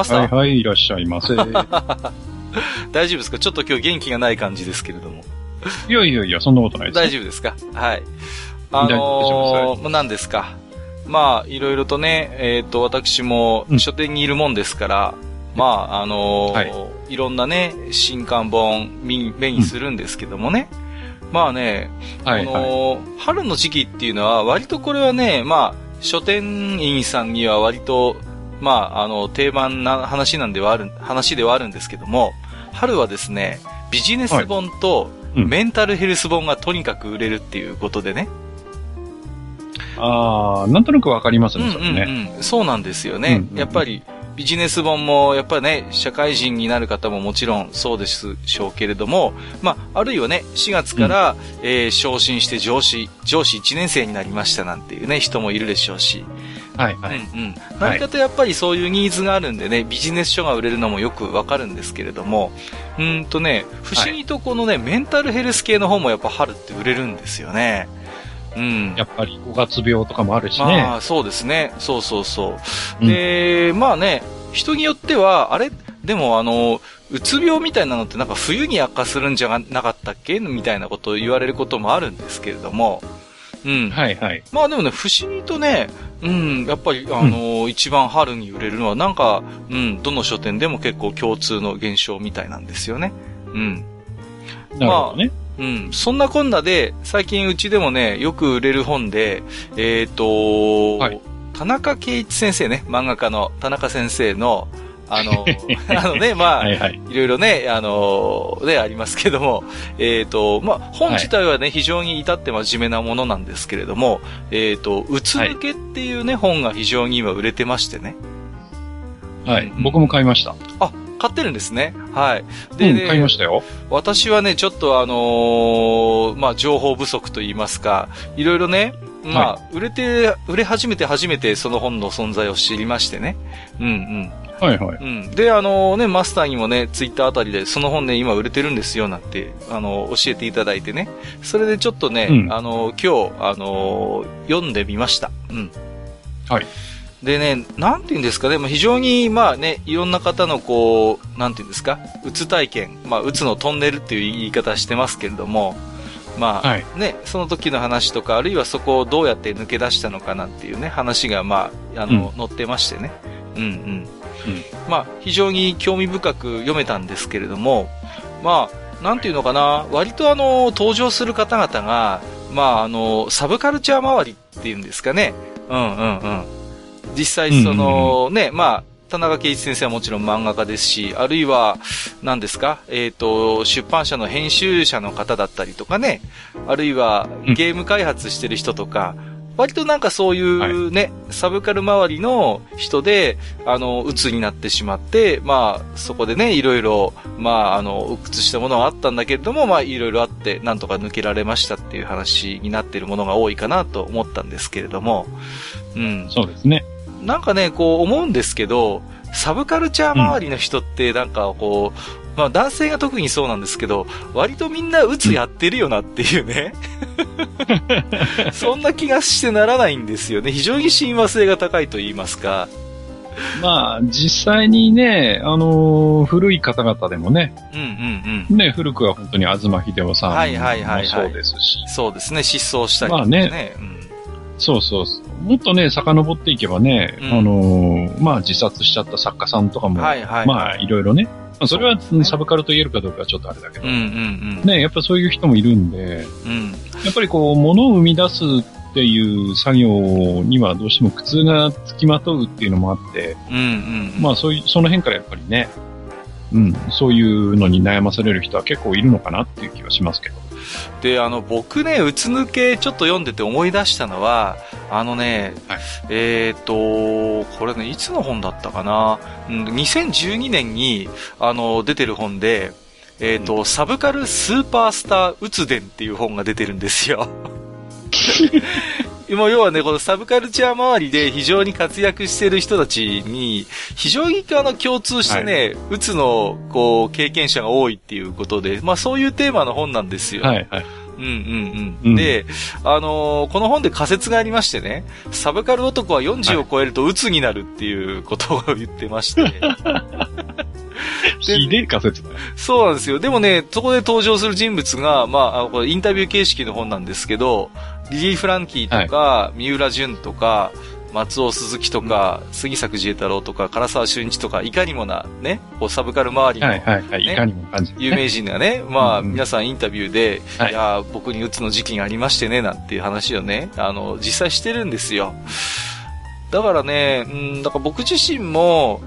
マスター、はいはい、いらっしゃいませ。い 大丈夫ですか？ちょっと今日元気がない感じですけれども。やいやいや、そんなことないです。大丈夫ですか？はい。あのー、何ですか？まあ、いろいろとね、えっ、と、私も書店にいるもんですから、まあ、あのーはいい、ろんなね、新刊本見目にするんですけどもね。まあね、はいこの、春の時期っていうのは、割とこれはね、まあ、書店員さんには割と、まあ、あの、定番な話なんではある、話ではあるんですけども、春はですね、ビジネス本とうんメンタルヘルス本がとにかく売れるっていうことでね。ああ、なんとなくわかりますね。うんうんうん、そうなんですよね。うんうんうんやっぱり、ビジネス本も、やっぱりね、社会人になる方ももちろんそうですしょうけれども、まあ、あるいはね、4月から、えー昇進して上司、上司1年生になりましたなんていうね、人もいるでしょうし。はいはい。うんうん。何かとやっぱりそういうニーズがあるんでね、ビジネス書が売れるのもよくわかるんですけれども、うーんとね、不思議とこのね、メンタルヘルス系の本もやっぱ春って売れるんですよね。うん。やっぱり5月病とかもあるしね。まあ、そうですね。そうそうそう。うんで、まあね、人によっては、あれ？でもあの、うつ病みたいなのってなんか冬に悪化するんじゃなかったっけ？みたいなことを言われることもあるんですけれども、うん。はいはい。まあでもね、不思議とね、うん、やっぱり、あの一番春に売れるのは、なんか、うん、どの書店でも結構共通の現象みたいなんですよね。うん。なるほどね。うん。そんなこんなで、最近うちでもね、よく売れる本で、えっ、と、はい田中圭一先生ね、漫画家の田中先生の、あの、あのね、まあ、はいはい。いろいろね、あのね、ありますけども、えっ、と、まあ、本自体はね、非常に至って真面目なものなんですけれども、えっ、と、うつ抜けっていうね、本が非常に今売れてましてね。はい。僕も買いました。あ、買ってるんですね。はい。うん、買いましたよ。私はね、ちょっとあのーまあ、情報不足と言いますか、いろいろね、まあ、売れて、売れ始めて初めてその本の存在を知りましてね。うんはいはい。うん。うん。で、あのね、マスターにもね、ツイッターあたりで、その本ね、今売れてるんですよ、なんて、あの教えていただいてね。それでちょっとね、うんあの今日、あの読んでみました。うん。はい。でね、なんて言うんですかね、まあ、非常に、まあね、いろんな方のこう、なんて言うんですか、うつ体験、まあ、うつのトンネルっていう言い方してますけれども、まあ、はいね、その時の話とか、あるいはそこをどうやって抜け出したのかなっていうね、話が、まあ、あの、載ってましてね。うんうん。まあ、非常に興味深く読めたんですけれども、まあ、なんていうのかな、割とあの、登場する方々が、まあ、あの、サブカルチャー周りっていうんですかね。うんうんうん。実際その、ね、まあ、田中圭一先生はもちろん漫画家ですし、あるいは、何ですか、えっ、と、出版社の編集者の方だったりとかね、あるいはうんゲーム開発してる人とか、割となんかそういうね、サブカル周りの人で、あの、鬱になってしまって、まあ、そこでね、いろいろ、まあ、あの、鬱屈したものはあったんだけれども、まあ、いろいろあって、なんとか抜けられましたっていう話になっているものが多いかなと思ったんですけれども、うん。そうですね。なんかね、こう思うんですけど、サブカルチャー周りの人ってなんかこう、まあ男性が特にそうなんですけど、割とみんな鬱やってるよなっていうね。そんな気がしてならないんですよね。非常に親和性が高いと言いますか。まあ、実際にね、あのー古い方々でもね、うんうんうん。ね、古くは本当に東秀夫さんもはいはいはいはいそうですし、そうですね、失踪したりとかまあねね。うんそうそうそう。もっとね、遡っていけばね、うんあのーまあ自殺しちゃった作家さんとかも、はいはい。まあいろいろね、まあそれはサブカルと言えるかどうかはちょっとあれだけど、うんうんね、やっぱそういう人もいるんで、うん。うん。やっぱりこう、物を生み出すっていう作業にはどうしても苦痛がつきまとうっていうのもあって、うんうん。まあそういう、その辺からやっぱりね、うん、そういうのに悩まされる人は結構いるのかなっていう気はしますけど。で、あの、僕ね、うつ抜けちょっと読んでて思い出したのは、あのね、はい、えっ、ー、と、これね、いつの本だったかな、うん、2012年に、あの、出てる本で、えっ、ー、と、うん、サブカルスーパースターうつ伝っていう本が出てるんですよ。もう要はね、このサブカルチャー周りで非常に活躍してる人たちに、非常にあの共通してね、はい、うつの、こう、経験者が多いっていうことで、まあそういうテーマの本なんですよ。はいはい。うんうんうん。で、あのー、この本で仮説がありましてね、サブカル男は40を超えると鬱になるっていうことを言ってまして。ひでえ仮説だそうなんですよ。でもね、そこで登場する人物が、まあ、これインタビュー形式の本なんですけど、リリー・フランキーとか、はい、三浦淳とか、松尾鈴木とか、うん、杉作自衛太郎とか、唐沢俊一とか、いかにもな、ね、こうサブカル周りの、はいはいはい、いかにも感じ、有名人がね、まあ、皆さんインタビューで、はい、いや、僕にうつの時期がありましてね、なんていう話をね、あの、実際してるんですよ。だからね、うん、だから僕自身も、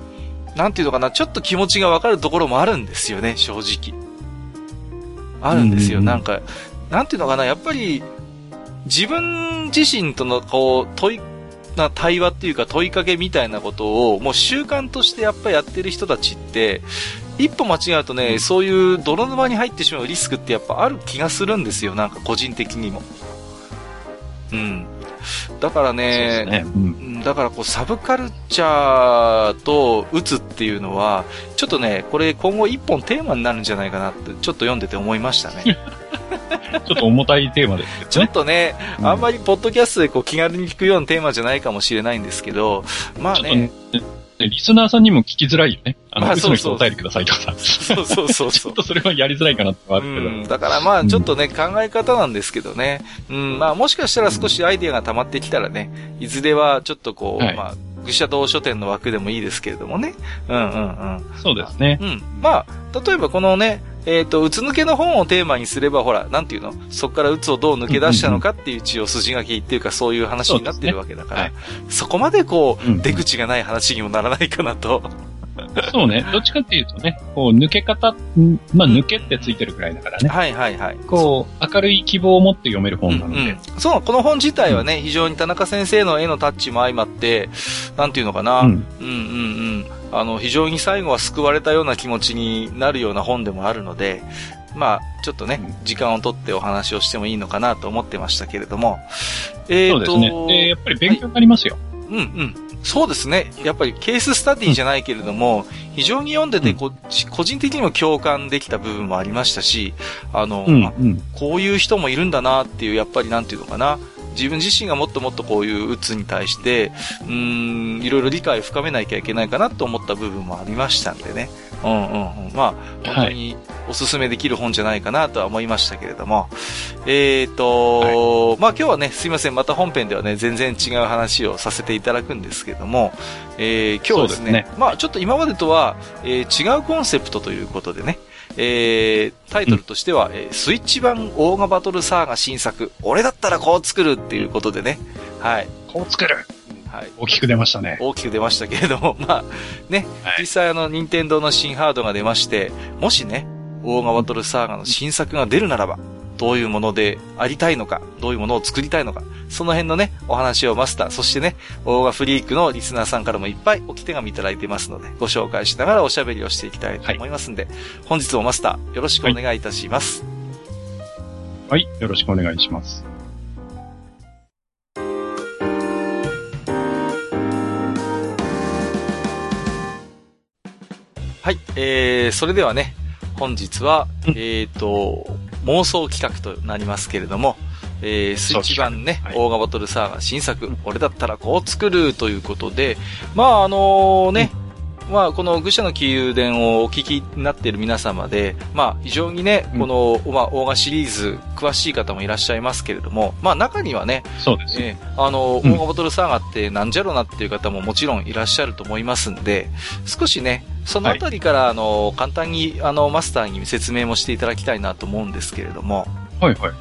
なんていうのかな、ちょっと気持ちがわかるところもあるんですよね、正直。あるんですよ、なんか、なんていうのかな、やっぱり、自分自身との、こう、問い、な対話っていうか問いかけみたいなことを、もう習慣としてやっぱやってる人たちって、一歩間違うとね、そういう泥沼に入ってしまうリスクってやっぱある気がするんですよ、なんか個人的にも。うん。だからね、ねうん、だからこうサブカルチャーと打つっていうのは、ちょっとね、これ今後一本テーマになるんじゃないかなって、ちょっと読んでて思いましたね。ちょっと重たいテーマですね。ちょっとね、あんまりポッドキャストでこう気軽に聞くようなテーマじゃないかもしれないんですけど、まあね。リスナーさんにも聞きづらいよね。あの、まあ、そうそうお便りくださいとかさ。そうそうそうちょっとそれはやりづらいかなってあるけど。うん、だからまあ、ちょっとね、うん、考え方なんですけどね。うん、まあ、もしかしたら少しアイディアが溜まってきたらね、いずれはちょっとこう、はい、まあ、愚者道書店の枠でもいいですけれどもね。うんうんうん。そうですね。うん。まあ、例えばこのね、えっ、ー、と、うつ抜けの本をテーマにすれば、ほら、なんていうの？そこからうつをどう抜け出したのかっていう血を筋書きっていうか、そういう話になってるわけだから、そ、ねはい、そこまでこう、出口がない話にもならないかなと。そうね。どっちかっていうとね、こう、抜け方、まあ、抜けってついてるくらいだからね。はいはいはい。こう、明るい希望を持って読める本なので。うんうん、そう、この本自体はね、非常に田中先生の絵のタッチも相まって、なんていうのかな。うん、うんうんうんあの、非常に最後は救われたような気持ちになるような本でもあるので、まあ、ちょっとね、時間をとってお話をしてもいいのかなと思ってましたけれども。えー、そうですね。で、やっぱり勉強になりますよ。はい、うんうん。そうですね。やっぱりケーススタディじゃないけれども、非常に読んでてこ、個人的にも共感できた部分もありましたし、あの、うんうん、こういう人もいるんだなっていう、やっぱりなんていうのかな。自分自身がもっともっとこういううつに対して、うん、いろいろ理解を深めなきゃいけないかなと思った部分もありましたんでね。うんうんうん。まあ、本当におすすめできる本じゃないかなとは思いましたけれども。えっ、ー、と、はい、まあ今日はね、すいません、また本編ではね、全然違う話をさせていただくんですけども、えー、今日はですね、すねまあちょっと今までとは、えー、違うコンセプトということでね、えー、タイトルとしては、うん、えー、スイッチ版オーガバトルサーガ新作、俺だったらこう作るっていうことでね、はい。こう作るはい。大きく出ましたね。大きく出ましたけれども、まあ、ね、はい、実際あの、任天堂の新ハードが出まして、もしね、オーガバトルサーガの新作が出るならば、どういうものでありたいのか、どういうものを作りたいのか、その辺のね、お話をマスター、そしてね、オーガフリークのリスナーさんからもいっぱい置き手紙いただいてますので、ご紹介しながらおしゃべりをしていきたいと思いますんで、はい、本日もマスター、よろしくお願いいたします。はい、はい、よろしくお願いします。はい、えー、それではね、本日は、えっ、ー、と、妄想企画となりますけれども、えー、スイッチ版ね、はい、オーガバトルサーガ新作、俺だったらこう作るということで、まああのね、うん、まあこの愚者の宮殿をお聞きになっている皆様で、まあ非常にね、この、まあオーガシリーズ詳しい方もいらっしゃいますけれども、まあ中にはね、そうです。えー、あの、オーガバトルサーガってなんじゃろなっていう方ももちろんいらっしゃると思いますんで、少しね、そのあたりから、あの、簡単に、あの、マスターに説明もしていただきたいなと思うんですけれども。はいはい。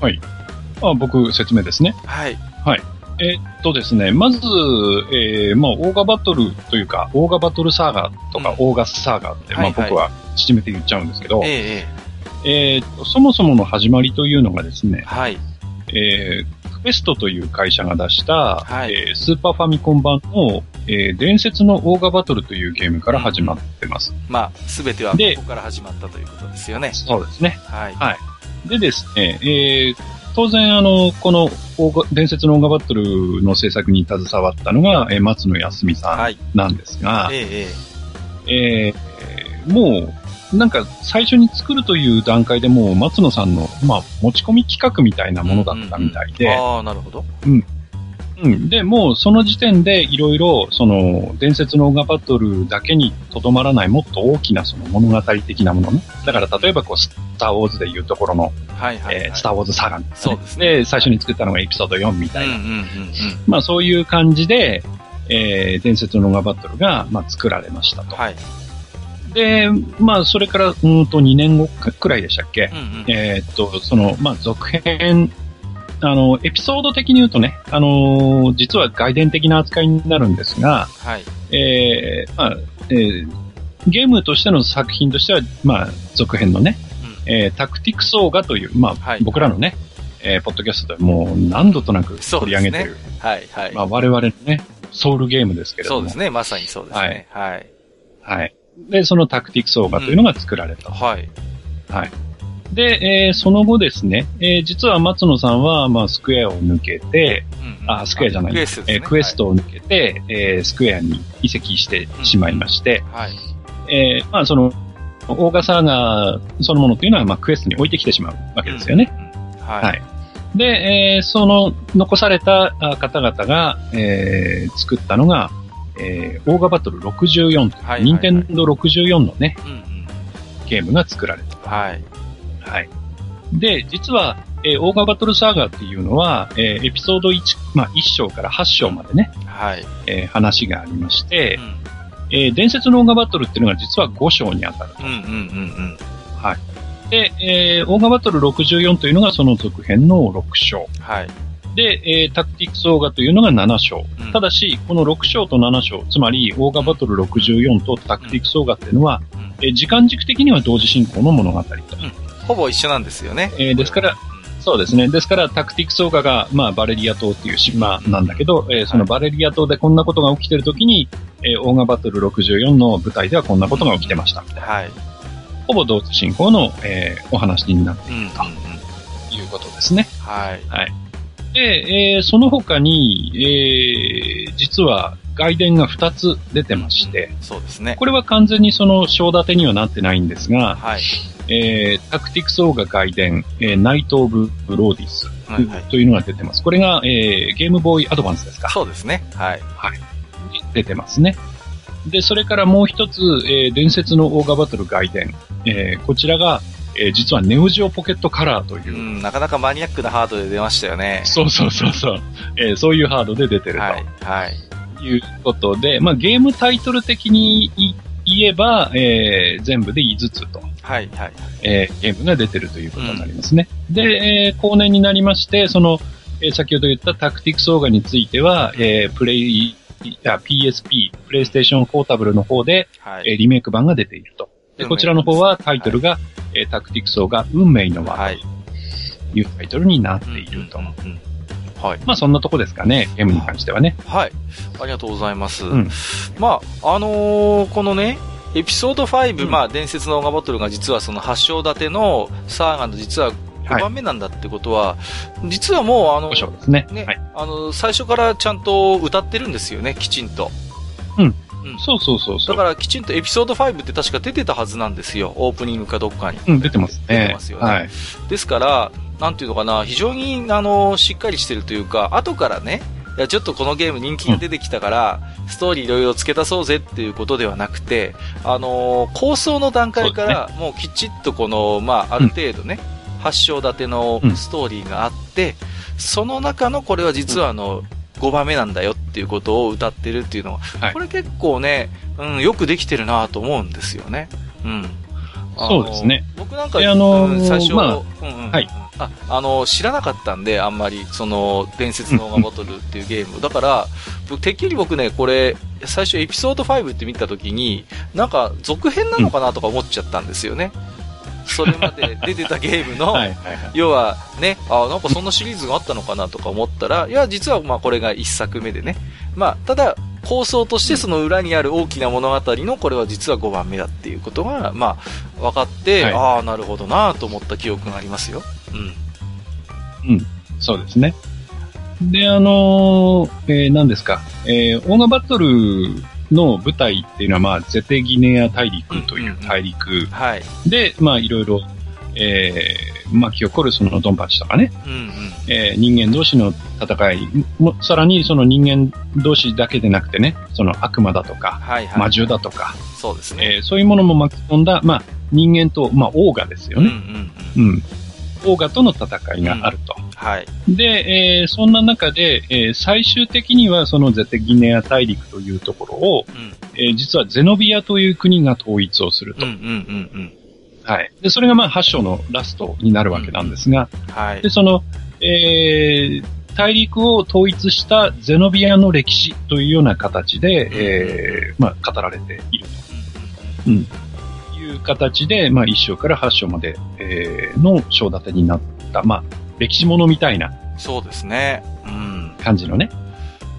はい。あ僕、説明ですね。はい。はい。えーっとですね、まず、えー、まあ、オーガバトルというか、オーガバトルサーガとか、うんオーガスサーガって、はいはいまあ僕は縮めて言っちゃうんですけど、えええーっと、そもそもの始まりというのがですね、はい。えー、クエストという会社が出した、はいえースーパーファミコン版の、えー伝説のオーガバトルというゲームから始まってます。まあ、すべてはこでこから始まったということですよね。そうですね。はい。はい。でですね、えー当然あの、この伝説のオーガバトルの制作に携わったのが、えー松野康美さんはい。なんですが、ええええーもう、なんか最初に作るという段階でもう松野さんの、まあ、持ち込み企画みたいなものだったみたいえで、ああ、なるほど。うん。で、もうその時点でいろいろ、その、伝説のオーガバトルだけにとどまらないもっと大きなその物語的なものね。だから例えばこう、スターウォーズでいうところの、はいはい、はい。えースターウォーズサーガン、そうですねで、最初に作ったのがエピソード4みたいな。うんうんうんうん。まあそういう感じで、えー伝説のオーガバトルが、まあ作られましたと。はい。で、まあそれから、うんと2年後くらいでしたっけ、うんうん。えーっと、その、まあ、続編、あの、エピソード的に言うとね、あのー実は外伝的な扱いになるんですが、はい。えーまあ、えーゲームとしての作品としては、まあ、続編のね、えータクティクスオーガという、まあ、はい僕らのね、えーポッドキャストでもう何度となく取り上げてる、はいはい。まあ、我々のね、ソウルゲームですけれども。そうですね。まさにそうですね。はい。はい。で、そのタクティクスオーガというのが作られた。はい。はい。で、えーその後ですね、えー実は松野さんは、まあ、スクエアを抜けて、うんうんあ、スクエアじゃない、クエストですねえークエストを抜けて、えースクエアに移籍してしまいまして、はい。えーまあ、その、オーガサーガそのものというのは、まあ、クエストに置いてきてしまうわけですよね。うんうん。は。はいい。で、えーその、残されたあ方々が、えー作ったのが、えーオーガバトル64という、はいはいはい任天堂64のね、うんうん。ゲームが作られた。はい。はい。で、実は、えーオーガバトルサーガーっていうのは、えーエピソード1、まあ、1章から8章までね、はい。えー話がありましてう、んえー伝説のオーガバトルっていうのが実は5章に当たる。うんうんうんで、えーオーガバトル64というのがその続編の6章。うん。はい。で、えータクティクスオーガというのが7章。うんただし、この6章と7章、つまりオーガバトル64とタクティクスオーガっていうのは、うんえー時間軸的には同時進行の物語と。ほぼ一緒なんですよね。えーですから、そうですね。ですから、タクティクスオーガが、まあ、バレリア島っていう島なんだけど、えーそのバレリア島でこんなことが起きてるときに、えーオーガバトル64の舞台ではこんなことが起きてました。はい。ほぼ同時進行の、えーお話になってうんうんうん。ということですね。はい。で、えーその他に、えー実は外伝が2つ出てまして、そうですね。これは完全にその章立てにはなってないんですが、はい。えータクティクスオーガ外伝、えーナイト・オブ・ローディスはいはいというのが出てます。これが、えーゲームボーイアドバンスですか？そうですね。はい。出てますね。で、それからもう一つ、えー伝説のオーガバトル外伝。えーこちらが、えー実はネオジオポケットカラーというう、ん、なかなかマニアックなハードで出ましたよね。そうそうそうそう、えーそういうハードで出てるはい。はい。ということで、まあゲームタイトル的に言えば、えー全部で5つと。はい。はい。えーゲームが出てるということになりますね。で、えー後年になりまして、その、えー先ほど言ったタクティクスオーガについては、えープレイ、あ PSP、プレイステーションポータブルの方で、はい。えーリメイク版が出ていると。で、こちらの方はタイトルが、えータクティクスオーガ運命の輪はい。というタイトルになっていると。うんうんうんはい。まあそんなとこですかね、ゲームに関してはね。はい。ありがとうございます。うんまあ、あのーこのね、エピソード5、うんまあ、伝説のオーガバトルが実はその発祥立てのサーガの実は5はい番目なんだってことは、実はもうあの5、章ですね。ね、はい。あの、最初からちゃんと歌ってるんですよね、きちんと。うんうん。そうそうそうそう。だからきちんとエピソード5って確か出てたはずなんですよ、オープニングかどっかに。うん、出てますね。出てますよねはい。ですから、なんていうのかな、非常に、あの、しっかりしてるというか、後からね、いや、ちょっとこのゲーム人気が出てきたから、ストーリーいろいろ付け足そうぜっていうことではなくて、あの構想の段階から、もうきちっとこの、まあ、ある程度ね、発祥立てのうんストーリーがあって、その中のこれは実はあの、5番目なんだよっていうことを歌ってるっていうのは、はいこれ結構ね、うん、よくできてるなと思うんですよね。うん。そうですね。僕なんか、であのーうん最初、まあうんうんうんはいあ、あの、知らなかったんで、あんまり、その、伝説のオーガバトルっていうゲーム。だから、てっきり僕ね、これ、最初エピソード5って見た時に、なんか、続編なのかなとか思っちゃったんですよね。それまで 出てたゲームの、要はね、あなんかそんなシリーズがあったのかなとか思ったら、いや、実はまあこれが1作目でね。まあ、ただ、構想としてその裏にある大きな物語のこれは実は5番目だっていうことが、まあ、分かって、はい、ああ、なるほどなと思った記憶がありますよ。うん。うん。そうですね。で、あのー、えー、何ですか、えー、オーガバトルの舞台っていうのは、まあ、ゼテギネア大陸という大陸。で、まあ、いろいろ、えー、巻き起こるそのドンパチとかね、うんうん、えー、人間同士の戦い。も、さらにその人間同士だけでなくてね、その悪魔だとか、はいはい、魔獣だとか、そうですね、えー、そういうものも巻き込んだ、まあ、人間と、まあ、オーガですよね。うん、うん。うん、オーガとの戦いがあると。うん、はい。で、えー、そんな中で、えー、最終的にはそのゼテギネア大陸というところを、うん、えー、実はゼノビアという国が統一をすると。うんうんうんうんはい。で、それがまあ8章のラストになるわけなんですが、うん、はい。で、その、えー、大陸を統一したゼノビアの歴史というような形で、えー、まあ、語られていると。うん。いう形で、まあ、1章から8章まで、えー、の章立てになった、まあ、歴史ものみたいな。そうですね。うん。感じのね。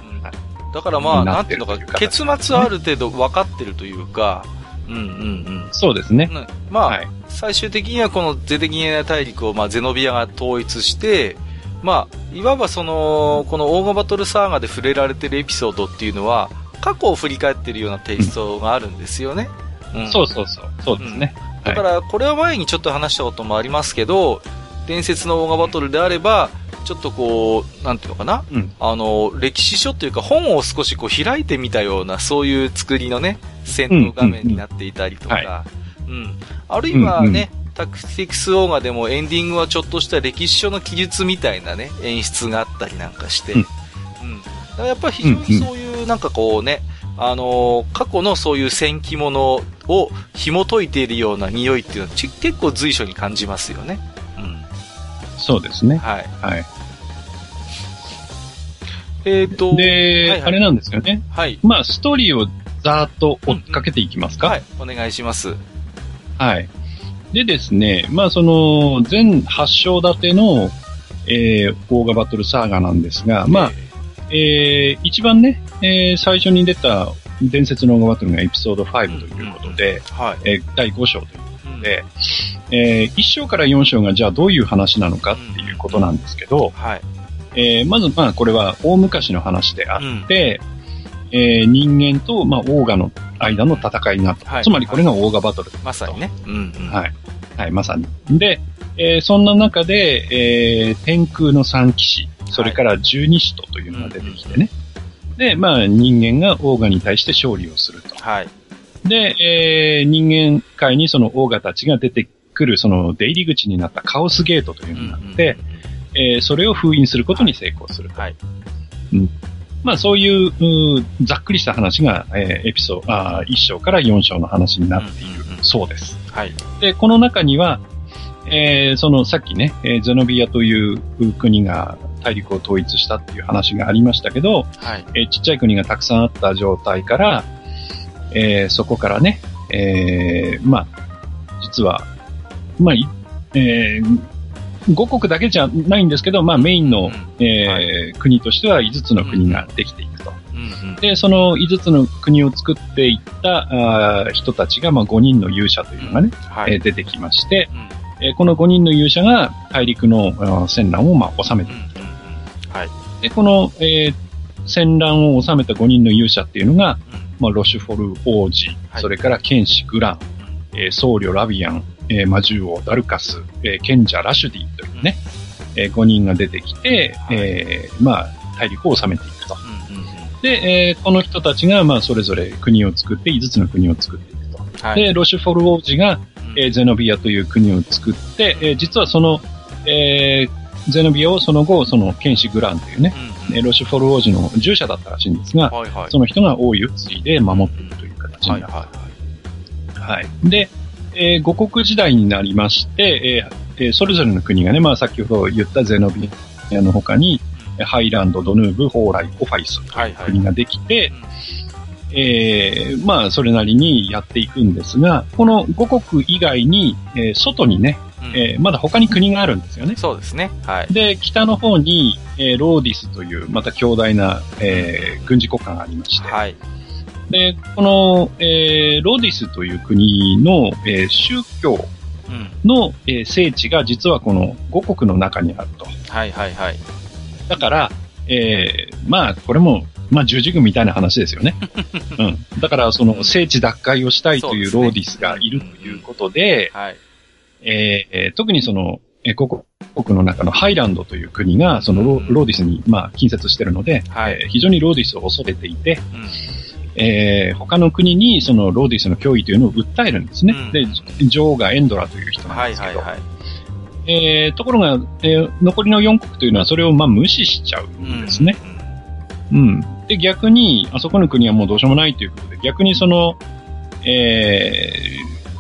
うん、だからまあ、なんていうのか、結末ある程度分かってるというか、うんうんうん。そうですね。まあ、はい、最終的にはこのゼテギネア大陸を、まあ、ゼノビアが統一して、まあ、いわばその、このオーガバトルサーガで触れられてるエピソードっていうのは、過去を振り返ってるようなテイストがあるんですよね。うん、そうそうそう。そうですね。うん、だから、これは前にちょっと話したこともありますけど、伝説のオーガバトルであれば、ちょっとこう、なんていうのかな、うん、あの、歴史書っていうか本を少しこう開いてみたような、そういう作りのね、戦闘画面になっていたりとか、うん、あるいはね、タクティクスオーガでもエンディングはちょっとした歴史書の記述みたいなね、演出があったりなんかして、うん。うん、やっぱり非常にそういうなんかこうね、あのー、過去のそういう戦記物を紐解いているような匂いっていうのは結構随所に感じますよね。うん。そうですね。はい。はい。えっ、ー、と、で、はいはい、あれなんですよね。はい。まあ、ストーリーをざーっと追っかけていきますか、うんうん、はい、お願いします。はい。でですね、まあその、全8章立ての、えー、オーガバトルサーガなんですが、まあ、えー、一番ね、えー、最初に出た伝説のオーガバトルがエピソード5ということで、うんはい、えー、第5章ということで、うん、えー、1章から4章がじゃあどういう話なのかっていうことなんですけど、うんはい、えー、まずまあこれは大昔の話であって、うん、えー、人間と、まあ、オーガの間の戦いになった。はい、つまりこれがオーガバトル。まさにね。うんうん、はい。はい、まさに。で、えー、そんな中で、えー、天空の三騎士、それから十二使徒というのが出てきてね。で、まあ人間がオーガに対して勝利をすると。はい。で、えー、人間界にそのオーガたちが出てくる、その出入り口になったカオスゲートというのがあって、えー、それを封印することに成功すると。はい。うん。まあそういううざっくりした話が、えー、エピソード、あ1章から4章の話になっているそうです。はい。で、この中には、えー、そのさっきね、えー、ゼノビアという国が大陸を統一したっていう話がありましたけど、はい、えー、ちっちゃい国がたくさんあった状態から、えー、そこからね、えー、まあ、実は、まあ、えー、5国だけじゃないんですけど、まあメインの、うん、えーはい、国としては5つの国ができていくと。うんうん、で、その5つの国を作っていったあ人たちが、まあ5人の勇者というのがね、うん。はい、えー、出てきまして、うん、えー、この5人の勇者が大陸の戦乱をまあ収めていくと。はい、で、この、えー、戦乱を収めた5人の勇者っていうのが、まあ、ロシュフォル王子、はい、それから剣士グラン、えー、僧侶ラビアン、えー、魔獣王ダルカス、えー、賢者ラシュディというね、えー、5人が出てきて、はい、えー、まあ、大陸を治めていくと。で、えー、この人たちが、まあ、それぞれ国を作って、5つの国を作っていくと。はい、で、ロシュフォル王子が、えー、ゼノビアという国を作って、えー、実はその、えー、ゼノビアをその後、その剣士グランというね、うんうん、ロシュフォル王子の従者だったらしいんですが、はいはい、その人が王位を継いで守っているという形になった。はい、はいはい、で、えー、五国時代になりまして、えそれぞれの国がね、まあ先ほど言ったゼノビアの他に、ハイランド、ドヌーブ、ホーライ、オファイスという国ができて、えー、まあ、それなりにやっていくんですが、この5国以外に、えー、外にね、えー、まだ他に国があるんですよね。そうですね。はい。で、北の方に、えー、ローディスという、また強大な、えー、軍事国家がありまして、はい。で、この、えー、ローディスという国の、えー、宗教の、うん、えー、聖地が実はこの5国の中にあると。はいはいはい。だから、えー、まあ、これも、まあ、十字軍みたいな話ですよね。うん。だから、その、聖地奪回をしたいというローディスがいるということで、はい。えー、特にその、えー、国の中のハイランドという国が、そのロ,、ローディスに、まあ、近接しているので、はい、えー、非常にローディスを恐れていて、うん、えー、他の国にそのローディスの脅威というのを訴えるんですね。うん、で、女王がエンドラという人なんですけど、はいはいはいえー、ところが、えー、残りの4国というのはそれをまあ無視しちゃうんですね。うん、うん。で、逆に、あそこの国はもうどうしようもないということで、逆にその、え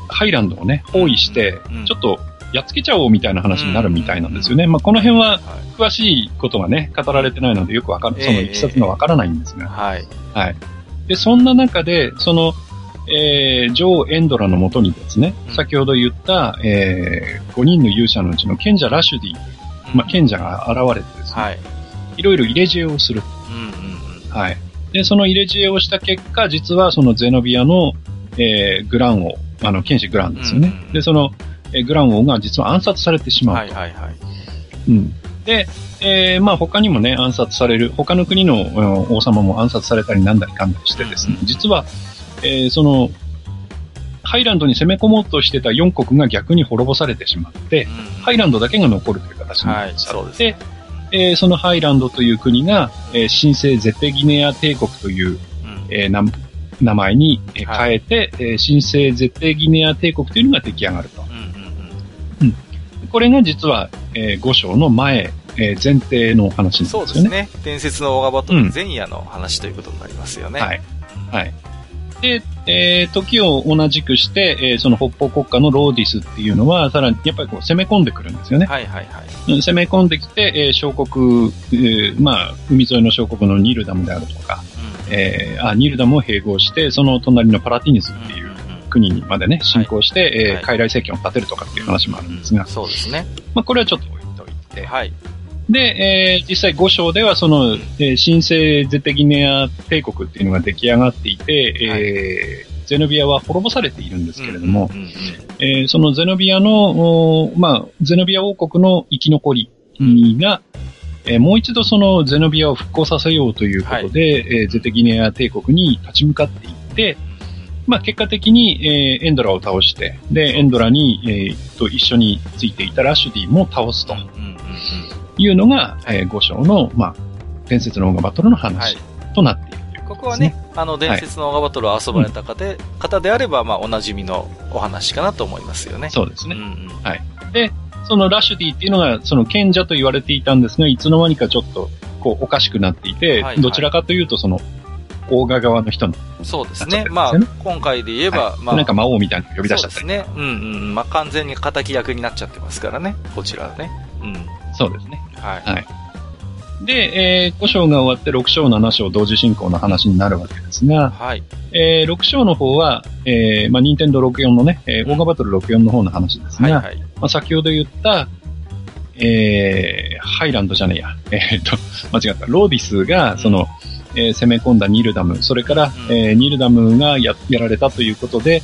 ー、ハイランドをね、包囲して、ちょっとやっつけちゃおうみたいな話になるみたいなんですよね。まあ、この辺は、詳しいことがね、語られてないので、よくわかる、そのいきさつがわからないんですが。はい。はい。で、そんな中で、その、えー、女王エンドラのもとにですね、うん、先ほど言った、えー、5人の勇者のうちの賢者ラシュディ、まあ、賢者が現れてですね、はい、いろいろ入れ知恵をする。うん、はい。で、その入れ知恵をした結果、実はそのゼノビアの、えー、グラン王、あの、剣士グランですよね。うんうん、で、その、えー、グラン王が実は暗殺されてしまうと。はいはいはい。うん。で、えー、まあ他にもね、暗殺される、他の国の王様も暗殺されたりなんだりかんだりしてですね、実は、えー、その、ハイランドに攻め込もうとしてた4国が逆に滅ぼされてしまって、うん、ハイランドだけが残るという形になって、はい、えー、そのハイランドという国が、えー、神聖ゼテギネア帝国という、うん、えー、名前に変えて、はい、えー、神聖ゼテギネア帝国というのが出来上がると。うん、うん、これが実は、えー、5章の前、えー、前提の話なんですよね。そうですね。伝説のオガバトル前夜の話ということになりますよね。はい。はい。で、えー、時を同じくして、えー、その北方国家のローディスっていうのは、さらにやっぱりこう攻め込んでくるんですよね。はいはいはい。攻め込んできて、えー、小国、えー、まあ、海沿いの小国のニルダムであるとか、うん、えー、あ、ニルダムを併合して、その隣のパラティニスっていう国にまでね、侵攻して、はい、えー、傀儡政権を立てるとかっていう話もあるんですが、うん、そうですね。まあ、これはちょっと置いといて、はい。で、えー、実際5章ではその、えー、神聖ゼテギネア帝国っていうのが出来上がっていて、はい、えー、ゼノビアは滅ぼされているんですけれども、えそのゼノビアの、まあ、ゼノビア王国の生き残りが、うん、えー、もう一度そのゼノビアを復興させようということで、はい、えー、ゼテギネア帝国に立ち向かっていって、まあ、結果的に、えー、エンドラを倒して、で、エンドラに、えー、と一緒についていたラッシュディも倒すと。いうのが、えー、5章の、まあ、伝説のオーガバトルの話となっている、ね、ここはね、あの、伝説のオーガバトルを遊ばれた方で,、方であれば、まあ、おなじみのお話かなと思いますよね。そうですね。うんうん、はい。で、そのラッシュディっていうのが、その賢者と言われていたんですが、いつの間にかちょっと、こう、おかしくなっていて、はいはい、どちらかというと、その、オーガ側の人の、そうですね。まあ、今回で言えば、はい、まあ。なんか魔王みたいなの呼び出しちゃったそうですね。うんうん。まあ、完全に敵役になっちゃってますからね。こちらはね。うん。そうですね。はい。はい。で、えー、5章が終わって6章、7章同時進行の話になるわけですが、はい。えー、6章の方は、えー、まあ、任天堂64のね、えー、オーガバトル64の方の話ですが、はいはい、まあ、先ほど言った、えー、ハイランドじゃねえや、えー、っと、間違った、ローディスが、その、うん、えー、攻め込んだニルダム、それから、うん、えー、ニルダムがややられたということで、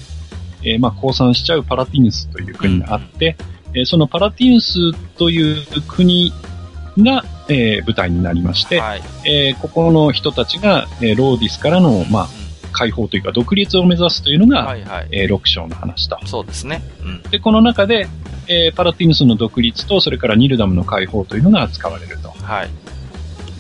えー、まあ、降参しちゃうパラティヌスという国があって、うん、えー、そのパラティヌスという国が、えー、舞台になりまして、はい、えー、ここの人たちが、えー、ローディスからの、まあ、解放というか独立を目指すというのが、はいはい、えー、6章の話と。そうですね。うん、で、この中で、えー、パラティヌスの独立と、それからニルダムの解放というのが扱われると。はい。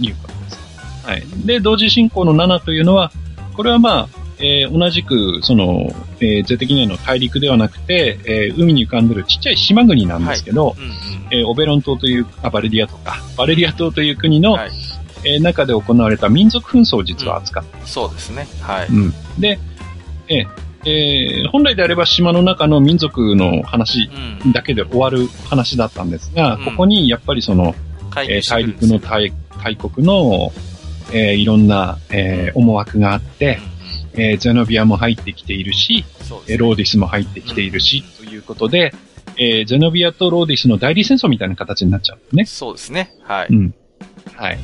いうことです。はい。で、同時進行の7というのは、これはまあ、えー、同じく、その、えー、ゼテギネの大陸ではなくて、えー、海に浮かんでるちっちゃい島国なんですけど、はい。うんうん、えー、オベロン島という、あ、バレリアとか、バレリア島という国の、はい、えー、中で行われた民族紛争を実は扱って、うん、そうですね。はい。うん。で、ええー、本来であれば島の中の民族の話うん。だけで終わる話だったんですが、うん。ここにやっぱりその、回えー大陸の大大国の、えーいろんな、えー思惑があって、えーゼノビアも入ってきているし、ねえーローディスも入ってきているし、ということで、えーゼノビアとローディスの代理戦争みたいな形になっちゃうね。そうですね。はい。うん。はい。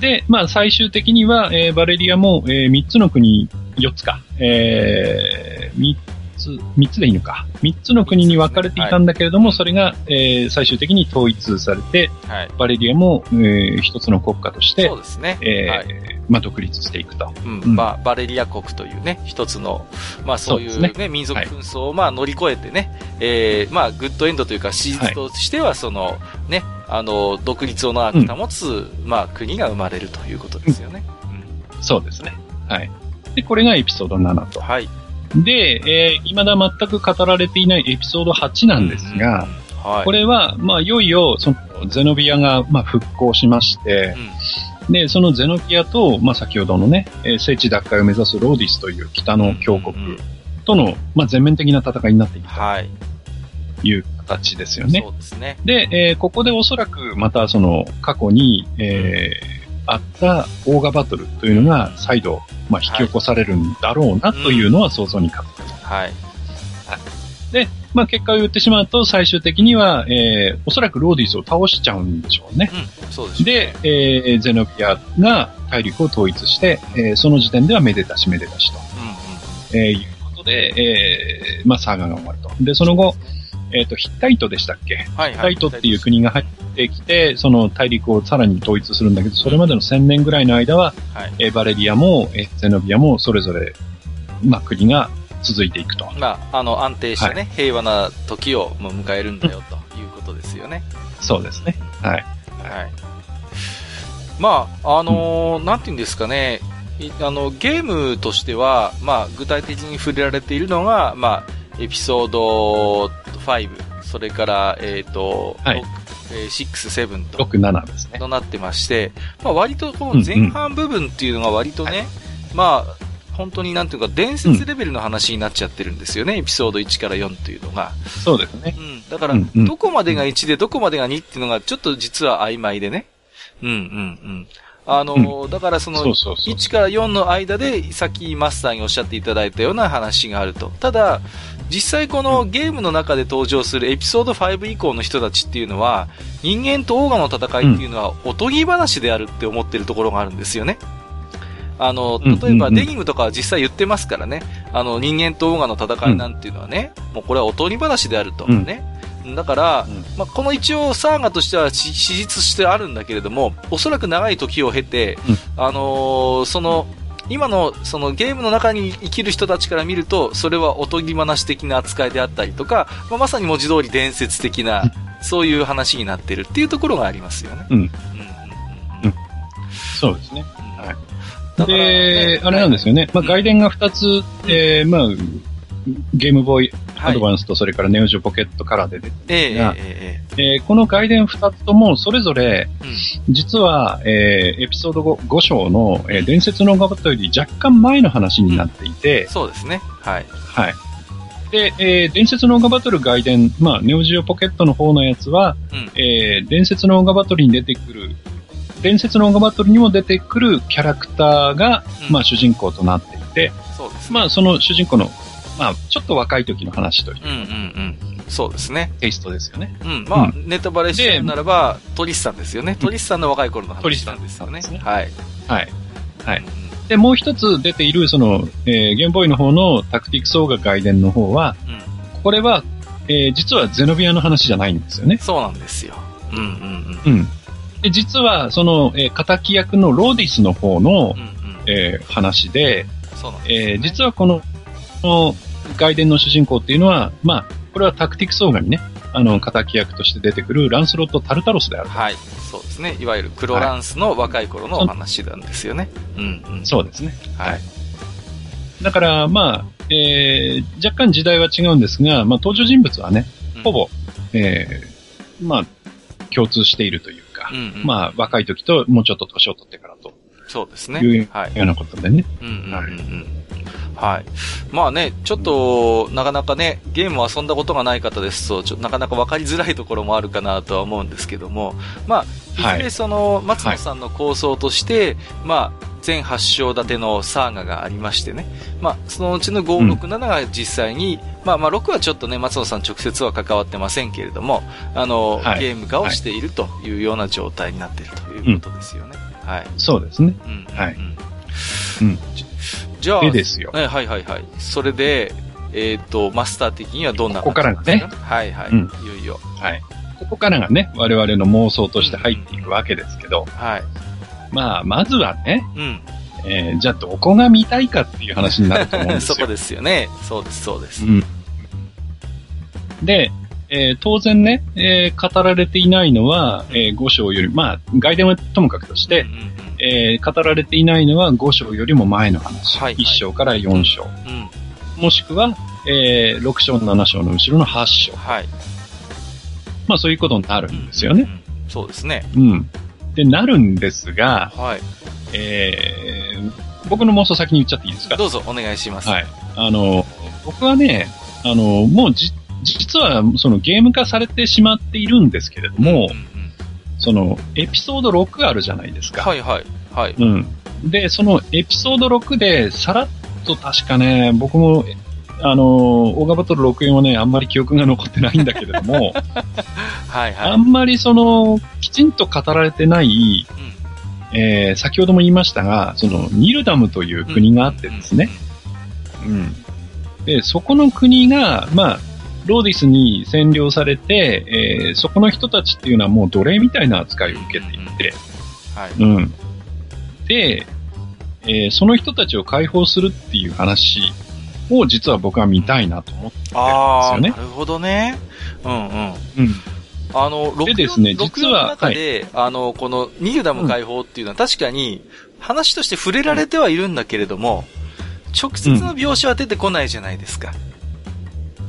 で、まあ最終的には、えーバレリアも、え3つの国、4つか、えー、3つ、3つでいいのか。3つの国に分かれていたんだけれども、はいそれが、えー最終的に統一されて、はい。バレリアも、えー一つの国家としてそう、ですね。えーはい。まあ独立していくと。うんうんババレリア国というね、一つの、まあそういうね、そうです民族紛争をまあ乗り越えてね、えーまあグッドエンドというか、史実としてはその、ね、あの、独立を長く保つ、まあ国が生まれるということですよね。そうですね。はい。で、これがエピソード7と。うんはい。で、えー、未だ全く語られていないエピソード8なんですが、うん、はい。これは、まあ、いよいよ、その、ゼノビアが、まあ、復興しましてう、ん、で、そのゼノビアと、まあ、先ほどのね、えー聖地奪回を目指すローディスという北の強国との、まあ、全面的な戦いになっていくはい。という形ですよね。そうですね。で、えーここでおそらく、またその、過去に、えーあったオーガバトルというのが再度、まあ、引き起こされるんだろうなというのは想像に勝ってますはい。で、まあ、結果を言ってしまうと、最終的には、えー、おそらくローディスを倒しちゃうんでしょうね。うん、そうですね。で、えー、ゼノビアが大陸を統一して、えー、その時点ではめでたしめでたしと、うん、うん。えー、いうことで、えー、まあ、サーガが終わると。で、その後、えっ、と、ヒッタイトでしたっけ？はい、ヒッタイトっていう国が入ってきて、その大陸をさらに統一するんだけど、それまでの1000年ぐらいの間は、はい。えーバレリアも、えーゼノビアも、それぞれ、まあ、国が続いていくと。まあ、あの、安定したね、平和な時をもう迎えるんだよ、ということですよね。そうですね。はい。はい。まあ、あのーなんていうんですかね、いあの、ゲームとしては、まあ、具体的に触れられているのが、まあ、エピソード5、それから、えっ、と、はい6えー6、7と、6、7ですね。となってまして、まあ、割とこの前半部分っていうのが割とね、まあ、本当になんていうか、伝説レベルの話になっちゃってるんですよね、エピソード1から4っていうのが。そうですねう。ん。だから、うんうんどこまでが1でどこまでが2っていうのがちょっと実は曖昧でね。うんうんうん。あのーだからその、そうそうそう。1から4の間で、さっきマスターにおっしゃっていただいたような話があると。ただ、実際このゲームの中で登場するエピソード5以降の人たちっていうのは、人間とオーガの戦いっていうのは、おとぎ話であるって思ってるところがあるんですよね。あの、うん例えばデニムとかは実際言ってますからね。あの、人間とオーガの戦いなんていうのはね、もうこれはおとぎ話であると。うんね。だから、うんまあ、この一応サーガとしてはし史実してあるんだけれども、おそらく長い時を経て、うんあのーその、今のそのゲームの中に生きる人たちから見ると、それはおとぎ話的な扱いであったりとか、まあ、まさに文字通り伝説的な、そういう話になってるっていうところがありますよね。うんうんうんうんそうですね。うんはいだからで、ねあれなんですよね。まあ、うん外伝が2つ、えー、まあ、ゲームボーイアはいドバンスとそれからネオジオポケットカラーで出て、えええがえええーこの外伝2つともそれぞれ、えうん実は、えーエピソード 5, 5章の、えー伝説のガバトより若干前の話になっていて、そうですね。はい。はい。で、えー伝説のオーガバトル外伝、まあ、ネオジオポケットの方のやつは、うん。えー伝説のオーガバトルに出てくる、伝説のオーガバトルにも出てくるキャラクターが、うんまあ、主人公となっていて、そうですね。まあ、その主人公の、まあ、ちょっと若い時の話といううんうんうん。そうですね。テイストですよね。うん。まあ、うネタバレしちゃうならば、トリスさんですよね。トリスさんの若い頃のトリスさん話なんですよねね。はい。はい。はいうんうんで、もう一つ出ている、その、えーゲームボーイの方のタクティクスオーガ外伝の方は、うん。これは、えー実はゼノビアの話じゃないんですよね。そうなんですよ。うんうんうん。で、実は、その、えー、仇役のローディスの方のうん。うん、うん。えー話で、そうなんです、ね。えー実はこの、この外伝の主人公っていうのは、まあ、これはタクティクスオーガにね、あの、仇役として出てくるランスロット・タルタロスである。はい。そうですね。いわゆる黒ランスの若い頃のお話なんですよね。うんうん。そうですね。はい。だから、まあ、えー若干時代は違うんですが、まあ、登場人物はね、ほぼ、えーまあ、共通しているというか、うんうん。まあ、若い時ともうちょっと年を取ってからとそうですね。いうよはい。うなことでね。うんうんうんうん。はい。まあね、ちょっと、なかなかね、ゲームを遊んだことがない方ですと、ちょなかなか分かりづらいところもあるかなとは思うんですけども、まあ、いずれその、松野さんの構想として、はい、まあ、全8章立てのサーガがありましてね。まあ、そのうちの5、6、7が実際に、うん、まあまあ6はちょっとね、松野さん直接は関わってませんけれども、あの、はい、ゲーム化をしているというような状態になっているということですよね。うん、はい。そうですね。うん。はい。うん。じゃあ、でですよ。はいはいはい。それで、えっ、ー、と、マスター的にはどんなここからがね。はいはい。うん、いよいよ。はい。ここからがね、我々の妄想として入っていくわけですけど、うん、はい。まあ、まずはね、うん。えー、じゃあどこが見たいかっていう話になると思うんですよ。そこですよね。そうです、そうです。うん。で、えー、当然ね、えー、語られていないのは、えー、5章より、まあ、外伝はともかくとして、うんうんえー、語られていないのは5章よりも前の話。はい、はい、1章から4章。うん、もしくは、えー、6章、7章の後ろの8章。はい。まあそういうことになるんですよね。うんうん、そうですね。うん。で、なるんですが、はい。えー、僕の妄想先に言っちゃっていいですか？どうぞ、お願いします。はい。あの、僕はね、あの、もうじ、実は、そのゲーム化されてしまっているんですけれども、うんうんその、エピソード6あるじゃないですか。はいはい。はい。うん。で、そのエピソード6で、さらっと確かね、僕も、あの、オーガバトル6円はね、あんまり記憶が残ってないんだけれども、はいはい。あんまりその、きちんと語られてない、うん、えー、先ほども言いましたが、その、ニルダムという国があってですね、うん。で、そこの国が、まあ、ローディスに占領されて、えー、そこの人たちっていうのはもう奴隷みたいな扱いを受けていて、はい。うん。で、えー、その人たちを解放するっていう話を実は僕は見たいなと思ってるんですよね。なるほどね。うんうん。うん。あの、でですね、実は、中で、はい、あの、このニルダム解放っていうのは確かに話として触れられてはいるんだけれども、直接の描写は出てこないじゃないですか。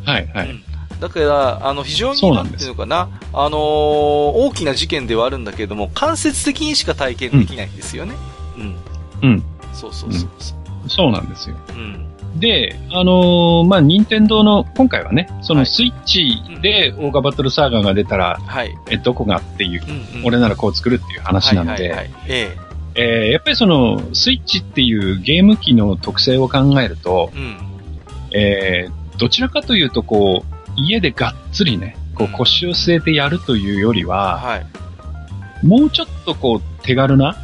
はいはい。うんだから、あの、非常に、なんていうのかな、あのー、大きな事件ではあるんだけれども、間接的にしか体験できないんですよね。うん。うん。そうそうそうそう、ん、そうなんですよ。うん。で、あのー、まあ、任天堂の、今回はね、そのスイッチでオーガバトルサーガーが出たら、はい、え、どこがっていう、うんうん、俺ならこう作るっていう話なので、ええ。えー、やっぱりその、スイッチっていうゲーム機の特性を考えると、うん、えー、どちらかというと、こう、家でがっつりね、こう腰を据えてやるというよりは、はい、もうちょっとこう手軽な、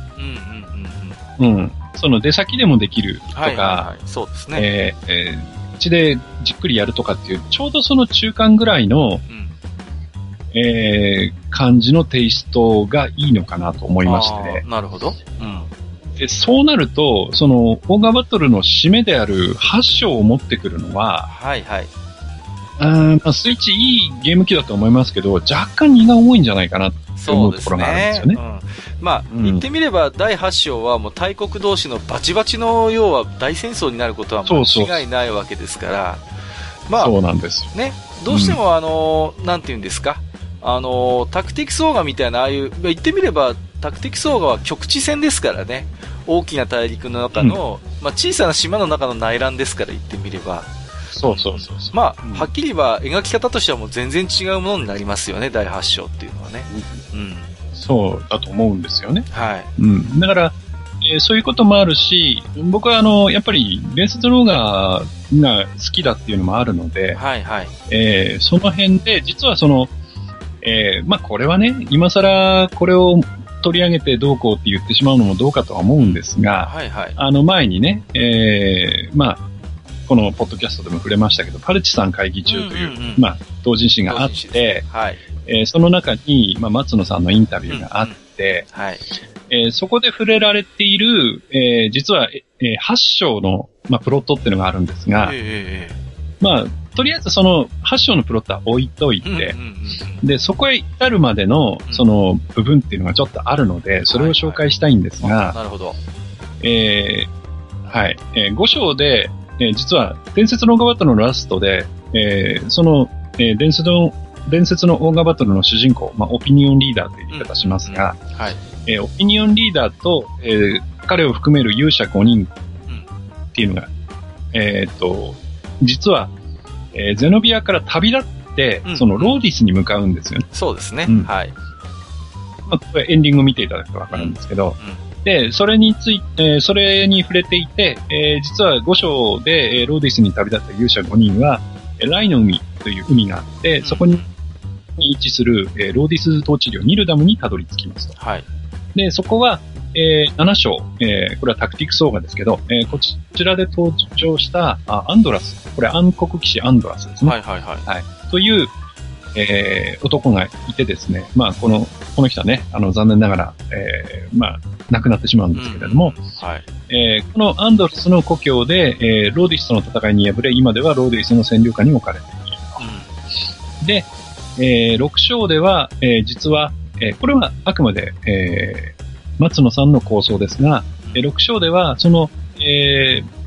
うん、うん。うん、その出先でもできるとか、はいはいはい、そうですね。えー、えー、うちでじっくりやるとかっていう、ちょうどその中間ぐらいの、うん、えー、感じのテイストがいいのかなと思いましてね。なるほど。うん。で、そうなると、その、オーガバトルの締めである8章を持ってくるのは、はいはい。まあ、スイッチいいゲーム機だと思いますけど、若干荷が重いんじゃないかなって思うところがあるんですよね。ねうん、まあ、うん、言ってみれば第8章はもう大国同士のバチバチの要は大戦争になることは間違いないわけですから、まあ、そうなんですね、どうしてもあの、うん、なんて言うんですか、あの、タクティクスオーガみたいな、ああいう、言ってみれば、タクティクスオーガは局地戦ですからね。大きな大陸の中の、まあ、小さな島の中の内乱ですから、言ってみれば。そうそうそうまあ、うん、はっきり言えば描き方としてはもう全然違うものになりますよね、第8章っていうのはね。うん。そうだと思うんですよね。はい。うん。だから、えー、そういうこともあるし、僕はあの、やっぱり、伝説の画が好きだっていうのもあるので、はいはい。えー、その辺で、実はその、えー、まあこれはね、今更これを取り上げてどうこうって言ってしまうのもどうかとは思うんですが、はいはい。あの前にね、えー、まあ、このポッドキャストでも触れましたけど、パルチさん会議中という、うんうんうん、まあ、同人誌があって、はい。えー、その中に、まあ、松野さんのインタビューがあって、うんうん、はい。えー、そこで触れられている、えー、実は、えー、8章の、まあ、プロットっていうのがあるんですが、えー、まあ、とりあえずその8章のプロットは置いといて、うんうんうん、で、そこへ至るまでの、その部分っていうのがちょっとあるので、それを紹介したいんですが、はい。はい、なるほど。えー、はい。えー、5章で、えー、実は、伝説のオーガバトルのラストで、えー、その、えー、伝説の、伝説のオーガバトルの主人公、まあ、オピニオンリーダーという言い方しますが、うんうん、はい。えー、オピニオンリーダーと、えー、彼を含める勇者5人っていうのが、えっ、と、実は、えーゼノビアから旅立って、うんそのローディスに向かうんですよね。そうですね。うんはい。まあ、これエンディング見ていただくとわかるんですけど、で、それについて、えーそれに触れていて、えー実は5章で、えーローディスに旅立った勇者5人は、えーライの海という海があって、うんそこに位置する、えーローディス統治領ニルダムにたどり着きますと。はい。で、そこは、えー7章、えーこれはタクティクスオーガですけど、えーこちらで登場したあアンドラス、これ暗黒騎士アンドラスですね。はいはいはい。という、えー男がいてですね、まあ、この、この人はね、あの、残念ながら、えーまあ、亡くなってしまうんですけれども、うん、はい。えーこのアンドラスの故郷で、えーローディスとの戦いに敗れ、今ではローディスの占領下に置かれていると。で、えー6章では、えー実は、えーこれはあくまで、えー松野さんの構想ですが、えー6章では、その、えー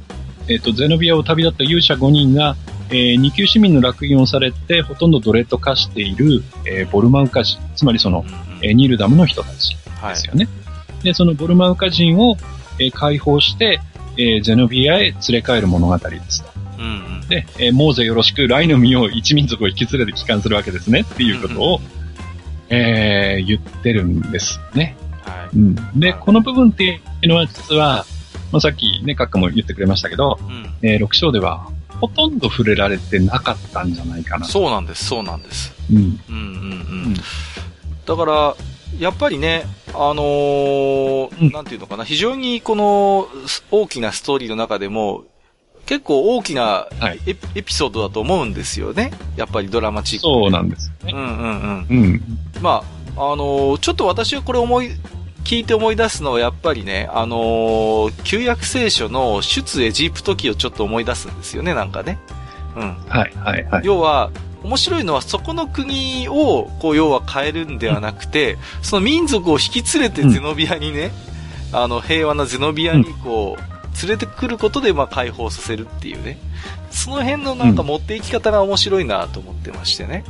えーと、ゼノビアを旅立った勇者5人が、えー二級市民の落印をされて、ほとんどドレッド化している、えーボルマウカ人、つまりその、えーニルダムの人たちはいですよね。で、そのボルマウカ人を、えー解放して、えーゼノビアへ連れ帰る物語ですと。うんうん。で、えーモーゼよろしく、ライの実を一民族を引き連れて帰還するわけですねっていうことを、えー言ってるんですね。はうん。で、はいこの部分っていうのは実は、まあ、さっきね、カッカも言ってくれましたけど、い。うん。えー6章ではほとんど触れられてなかったんじゃないかな。そうなんです、そうなんです。うん。うんうんうん。だから、やっぱりね、あのーうんなんていうのかな、非常にこのす大きなストーリーの中でも、結構大きなはいエピ,、ソードだと思うんですよね。やっぱりドラマチックで。そうなんですよね。うんうんうん。うん。まあ、あのーちょっと私はこれ思い、聞いて思い出すのはやっぱりね、あのー旧約聖書の出エジプト記をちょっと思い出すんですよね、なんかね。うん。はい、はい、はい。要は、面白いのはそこの国を、こう、要は変えるんではなくて、その民族を引き連れてゼノビアにね、あの、平和なゼノビアにこう、連れてくることで、まあ、解放させるっていうね。その辺のなんか持っていき方が面白いなと思ってましてね。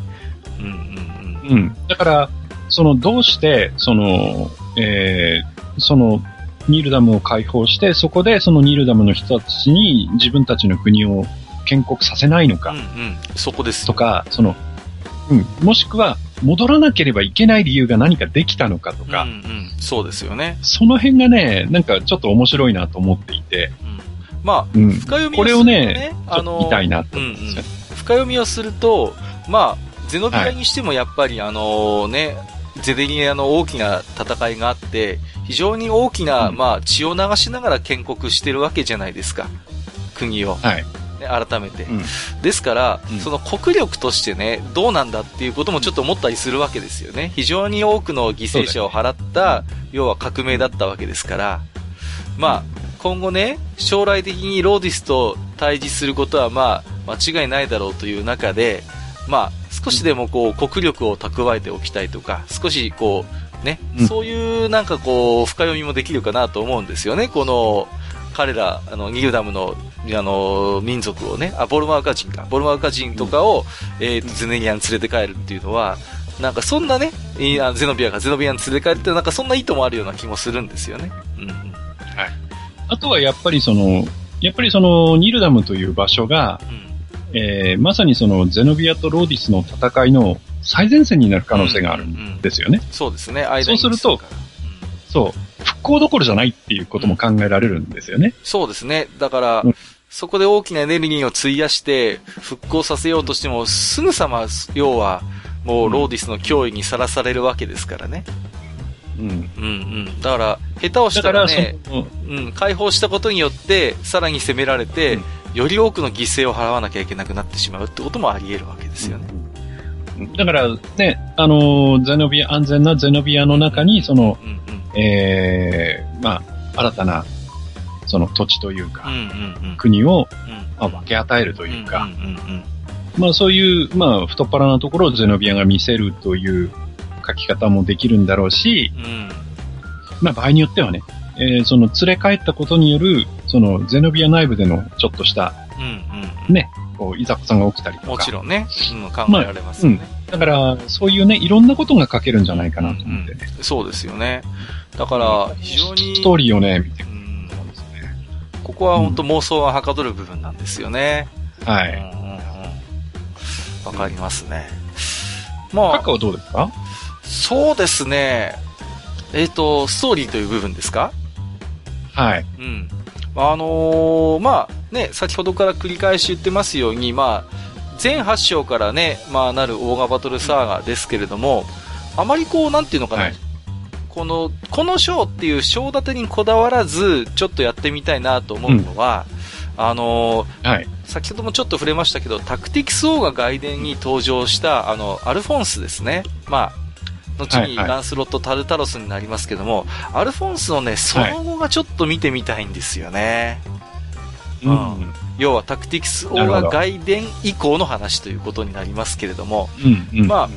うんうんうん。うん。だから、その、どうして、その、えー、その、ニールダムを解放して、そこでそのニールダムの人たちに自分たちの国を建国させないのかうん、うん。そこです。とか、その、うん、もしくは、戻らなければいけない理由が何かできたのかとか、うんうん。そうですよね。その辺がね、なんかちょっと面白いなと思っていて、うん。まあ、うん。深読みこれををするとね、ね、ちょっと見たいなと思うんですよ。深読みをすると、まあ、ゼノビアにしてもやっぱり、あのね、ゼデニアの大きな戦いがあって、非常に大きな、うんまあ、血を流しながら建国してるわけじゃないですか。国を。はい。ね、改めて。うんですから、うんその国力としてね、どうなんだっていうこともちょっと思ったりするわけですよね。非常に多くの犠牲者を払った、要は革命だったわけですから。まあ、今後ね、将来的にローディスと対峙することはまあ、間違いないだろうという中で、まあ、少しでもこう、国力を蓄えておきたいとか、少しこう、ね、うんそういうなんかこう、深読みもできるかなと思うんですよね。この、彼ら、あの、ニルダムの、あの、民族をね、あ、ボルマウカ人か、ボルマウカ人とかを、えっ、と、ゼネリアに連れて帰るっていうのは、なんかそんなね、いあゼノビアがゼノビアに連れて帰るって、なんかそんな意図もあるような気もするんですよね。うんうん。あとはやっぱりその、やっぱりその、ニルダムという場所が、うんえーまさにそのゼノビアとローディスの戦いの最前線になる可能性があるんですよね。そうですね、そうするとそう。復興どころじゃないっていうことも考えられるんですよね。そうですね。だから、うんそこで大きなエネルギーを費やして、復興させようとしても、すぐさま、要は、もう、ローディスの脅威にさらされるわけですからね。うん。うんうん。だから、下手をしだからね、の、うん、解放したことによって、さらに攻められて、より多くの犠牲を払わなきゃいけなくなってしまうってこともあり得るわけですよね。だからね、あの、ゼノビア、安全なゼノビアの中に、その、うんうん。えー、まあ、新たな、その土地というか、うんうんうん。国を、うんまあ、分け与えるというか、うんうんうんまあそういう、まあ太っ腹なところをゼノビアが見せるという書き方もできるんだろうし、うん。うん。まあ場合によってはね、えーその連れ帰ったことによる、そのゼノビア内部でのちょっとした、うんうんうん。ね、こう、いざこざが起きたりとか。もちろんね、うん、考えられますよね。だから、そういうね、いろんなことが書けるんじゃないかなと思ってね。そうですよね。だから、非常に、ストーリーをね、見てうんるんですね。ここは本当妄想がはかどる部分なんですよね。はい。うんうんうん。わかりますね。まあ、カカオどうですか？そうですね。えっ、と、ストーリーという部分ですか？はい。うん。あのーまあね、先ほどから繰り返し言ってますように、まあ、全8章からね、まあなるオーガバトルサーガですけれども、あまりこう、なんていうのかな、はいこの、この章っていう章立てにこだわらず、ちょっとやってみたいなと思うのは、あのーはい。先ほどもちょっと触れましたけど、タクティクス王が外伝に登場した、あの、アルフォンスですね。まあ、後にはいはいランスロット・タルタロスになりますけども、アルフォンスのね、その後がちょっと見てみたいんですよね。ううんん。要はタクティクス王が外伝以降の話ということになりますけれども、うん。うん。ま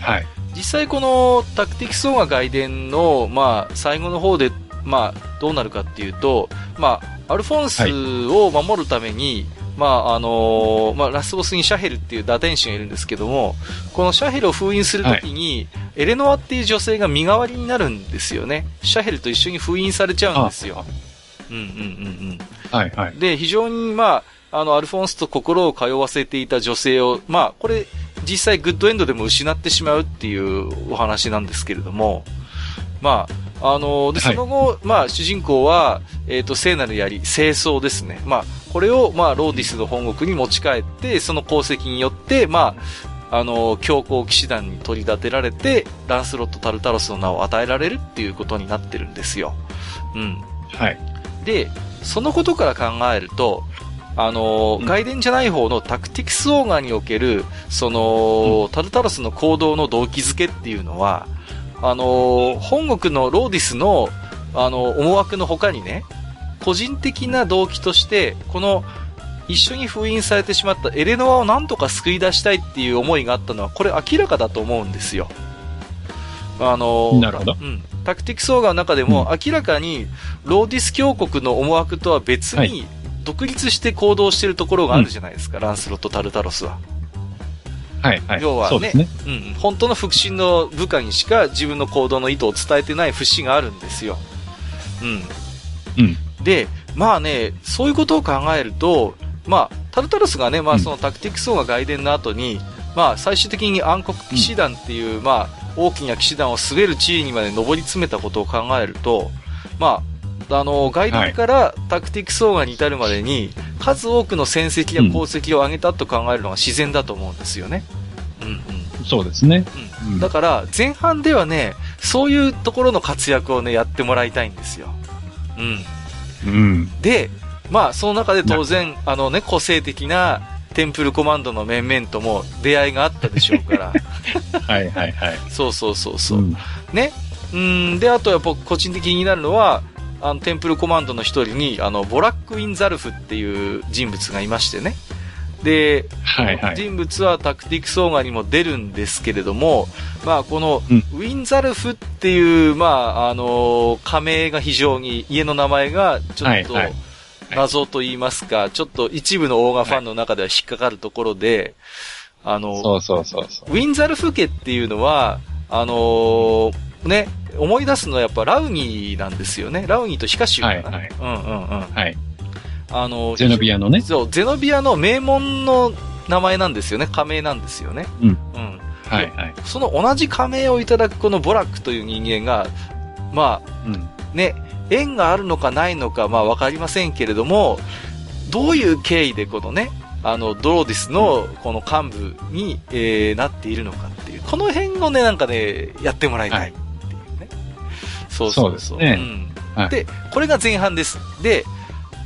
あ、はい。実際このタクティクス王が外伝の、まあ、最後の方で、まあ、どうなるかっていうと、まあ、アルフォンスを守るために、まあ、あのーまあ、ラスボスにシャヘルっていう打天使がいるんですけども、このシャヘルを封印するときに、エレノアっていう女性が身代わりになるんですよね。シャヘルと一緒に封印されちゃうんですよ。うんうんうんうん。はい。はい。で、非常に、まあ、あの、アルフォンスと心を通わせていた女性を、まあ、これ、実際グッドエンドでも失ってしまうっていうお話なんですけれども、まあ、あの、で、はいその後、まあ、主人公は、えっ、と、聖なる槍、聖槍ですね。まあ、これを、まあ、ローディスの本国に持ち帰って、その功績によって、まあ、あの、強行騎士団に取り立てられて、ランスロット・タルタロスの名を与えられるっていうことになってるんですよ。うん。はい。で、そのことから考えると、あの、うん外伝じゃない方のタクティクスオーガにおける、その、タルタロスの行動の動機づけっていうのは、あの、本国のローディスの、あの、思惑の他にね、個人的な動機として、この、一緒に封印されてしまったエレノアをなんとか救い出したいっていう思いがあったのは、これ明らかだと思うんですよ。あの、なるほどうん。タクティクスオーガの中でも、明らかに、ローディス教国の思惑とは別はに、独立して行動してるところがあるじゃないですか、ランスロット・タルタロスは。はい。はい。要はねね。うん。本当の腹心の部下にしか自分の行動の意図を伝えてない節があるんですよ。うん。うん。で、まあね、そういうことを考えると、まあ、タルタロスがね、まあうんそのタクティクス王が外伝の後に、まあ最終的に暗黒騎士団っていう、まあ大きな騎士団を滑る地位にまで上り詰めたことを考えると、まあ、あの、外伝からタクティクス王がに至るまでに、数多くの戦績や功績を上げたと考えるのが自然だと思うんですよね。うんうん。そうですね。うんだから、前半ではね、そういうところの活躍をね、やってもらいたいんですよ。うん。うん。で、まあ、その中で当然、あのね、個性的なテンプルコマンドの面々とも出会いがあったでしょうから。はい。はい。はい。そうそうそうそう。んね。うん、で、あとは僕、個人的になるのは、あの、テンプルコマンドの一人に、あの、ボラック・ウィン・ザルフっていう人物がいましてね。で、はい。はい。人物はタクティクスオーガにも出るんですけれども、まあ、この、うんウィンザルフっていう、まあ、あの仮名が非常に、家の名前がちょっとはいはい謎と言いますか、ちょっと一部のオーガファンの中では引っかかるところで、あの、そうそうそうそう。ウィンザルフ家っていうのは、あのーね、思い出すのはやっぱラウニーなんですよね。ラウニーとヒカシュウかな。はいはいうんうんうん。はい。あのゼノビアのね。そう、ゼノビアの名門の名前なんですよね。仮名なんですよね。うん。うん。はい。はい。その同じ仮名をいただくこのボラックという人間が、まうん。あね、縁があるのかないのか、まあわかりませんけれども、どういう経緯でこのね、あの、ドローディスのこの幹部に、えーなっているのかっていう、この辺をね、なんかね、やってもらいたいってい。そうそうそう。そうですねうんはいで、これが前半です。で、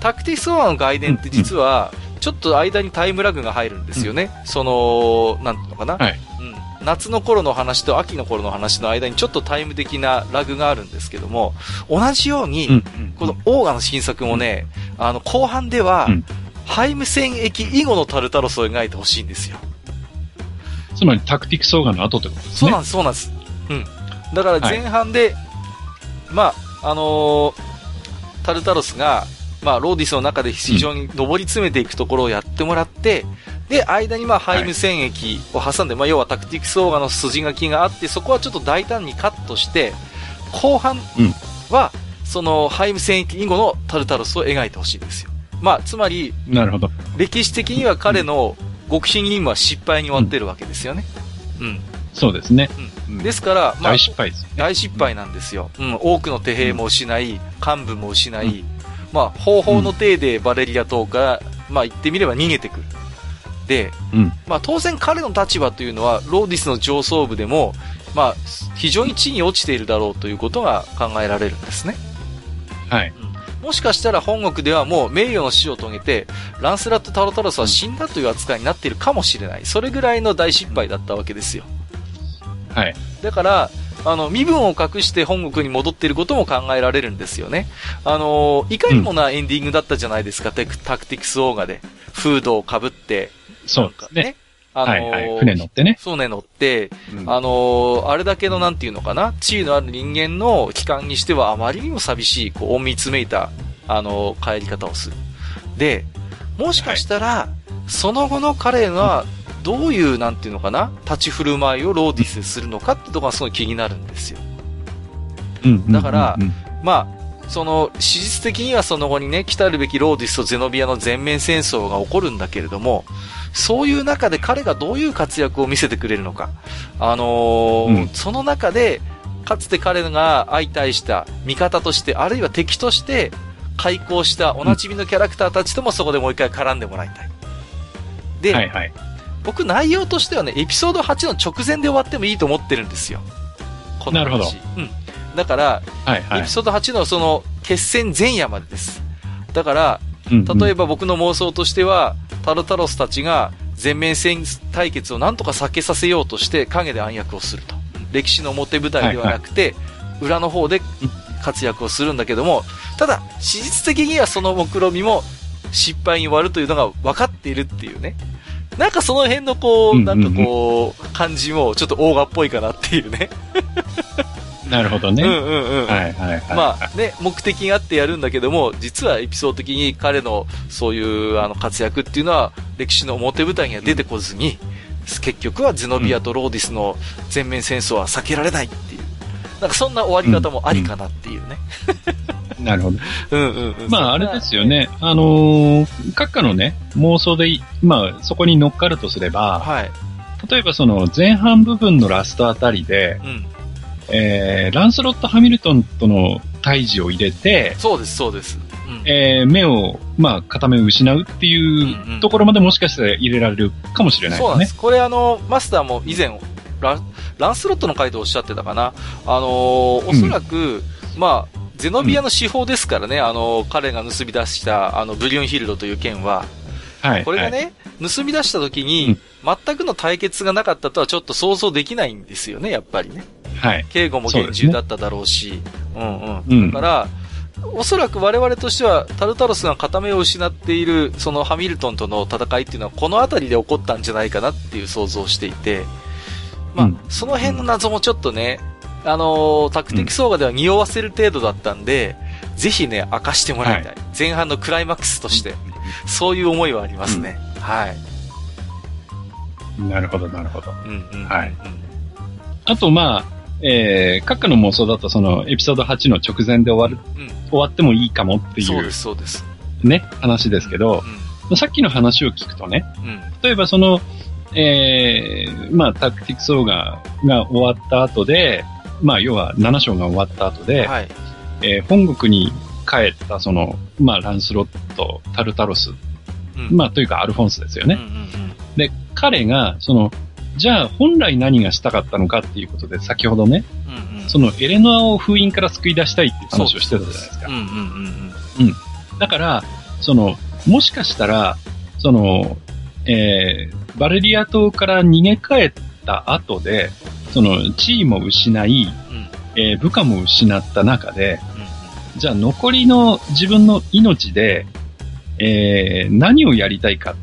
タクティクスオアの外伝って実は、ちょっと間にタイムラグが入るんですよね。その、なんていうのかな。はいうん。夏の頃の話と秋の頃の話の間にちょっとタイム的なラグがあるんですけども、同じように、うん。このオーガの新作もね、あの、後半では、うんハイム戦役以後のタルタロスを描いてほしいんですよ。つまりタクティクスオーガの後ってことですね。そうなんです、そうなんです。うん。だから前半で、まあ、あのータルタロスが、まあ、ローディスの中で非常に上り詰めていくところをやってもらって、で、間にまあ、ハイム戦役を挟んで、まあ、要はタクティクスオーガの筋書きがあって、そこはちょっと大胆にカットして、後半うんは、その、ハイム戦役以後のタルタロスを描いてほしいんですよ。まあ、つまり、なるほど。歴史的には彼の極秘任務は失敗に終わってるわけですよね。うん。そうですね。うん。ですから、まあ、大失敗です、ね、大失敗なんですよ。うん。多くの手兵も失い、幹部も失い、まあ、方法の体でバレリア島から、まあ、言ってみれば逃げてくる。で、うん、まあ、当然彼の立場というのは、ローディスの上層部でも、まあ、非常に地に落ちているだろうということが考えられるんですね。はい。もしかしたら本国ではもう名誉の死を遂げて、ランスラット・タロタロスは死んだという扱いになっているかもしれない。それぐらいの大失敗だったわけですよ。はい。だから、あの、身分を隠して本国に戻っていることも考えられるんですよね。あの、いかにもなエンディングだったじゃないですか、うん、タクティクスオーガで。フードをかぶって、そうですね。あのー、はいはい、船乗ってね。船乗って、うん、あのー、あれだけのなんていうのかな、地位のある人間の機関にしてはあまりにも寂しい、こう、隠密めいた、あのー、帰り方をする。で、もしかしたら、はい、その後の彼が、どういう、なんていうのかな、立ち振る舞いをローディスするのかってとこがすごい気になるんですよ。うん。だから、まあ、その、史実的にはその後にね、来たるべきローディスとゼノビアの全面戦争が起こるんだけれども、そういう中で彼がどういう活躍を見せてくれるのか。あのーうん、その中で、かつて彼が相対した味方として、あるいは敵として、開校したおなじみのキャラクターたちともそこでもう一回絡んでもらいたい。で、はいはい、僕内容としてはね、エピソード8の直前で終わってもいいと思ってるんですよ。この話。なるほど。うん。だから、はいはい、エピソード8のその決戦前夜までです。だから、例えば僕の妄想としては、タルタロスたちが全面戦対決をなんとか避けさせようとして影で暗躍をすると。歴史の表舞台ではなくて、はいはい、裏の方で活躍をするんだけども、ただ、史実的にはその目論みも失敗に終わるというのが分かっているっていうね。なんかその辺のこう、なんかこう、感じもちょっとオーガっぽいかなっていうね。なるほどね。うんうんうん。はいはいはい。まあね、目的があってやるんだけども、実はエピソード的に彼のそういうあの活躍っていうのは歴史の表舞台には出てこずに、結局はゼノビアとローディスの全面戦争は避けられないっていう。なんかそんな終わり方もありかなっていうね。なるほど。うんうんうん。まああれですよね。あのー、閣下のね、妄想で、まあそこに乗っかるとすれば、はい。例えばその前半部分のラストあたりで、うん、えー、ランスロット・ハミルトンとの対峙を入れて、そうです、そうです。うん、えー、目を、まあ、片目を失うっていうところまでもしかしたら入れられるかもしれないですね。そうなんです。これあの、マスターも以前、ラランスロットの回でおっしゃってたかな。あのー、おそらく、うん、まあ、ゼノビアの司法ですからね、うん、あの、彼が盗み出した、あの、ブリオンヒルドという剣は、はい。これがね、はい、盗み出した時に、全くの対決がなかったとはちょっと想像できないんですよね、やっぱりね。はい。警護も厳重だっただろうし、うね、うんうん。だから、おそらく我々としては、タルタロスが片目を失っている、そのハミルトンとの戦いっていうのは、この辺りで起こったんじゃないかなっていう想像をしていて、まあ、うん、その辺の謎もちょっとね、あのー、タクティクスオーガでは匂わせる程度だったんで、うん、ぜひね、明かしてもらいたいはい、前半のクライマックスとして、そういう思いはありますね。うん、はい。なるほど、なるほど。うんうん、はい。あと、まあ、えー、閣下の妄想だとそのエピソード8の直前で終わる、うん、終わってもいいかもっていう。そうです、そうです。ね、話ですけど、うん、さっきの話を聞くとね、うん、例えばその、えー、まあ、タクティクスオーガが終わった後で、まあ、要は7章が終わった後で、はい、えー、本国に帰ったその、まあ、ランスロット、タルタロス、うん、まあ、というかアルフォンスですよね。うんうんうん、で、彼が、その、じゃあ本来何がしたかったのかっていうことで、先ほどね、うんうん、そのエレノアを封印から救い出したいっていう話をしてたじゃないですか。うん。だから、その、もしかしたら、その、えー、バレリア島から逃げ帰った後で、その、地位も失い、うん、えー、部下も失った中で、うん、じゃあ残りの自分の命で、えー、何をやりたいか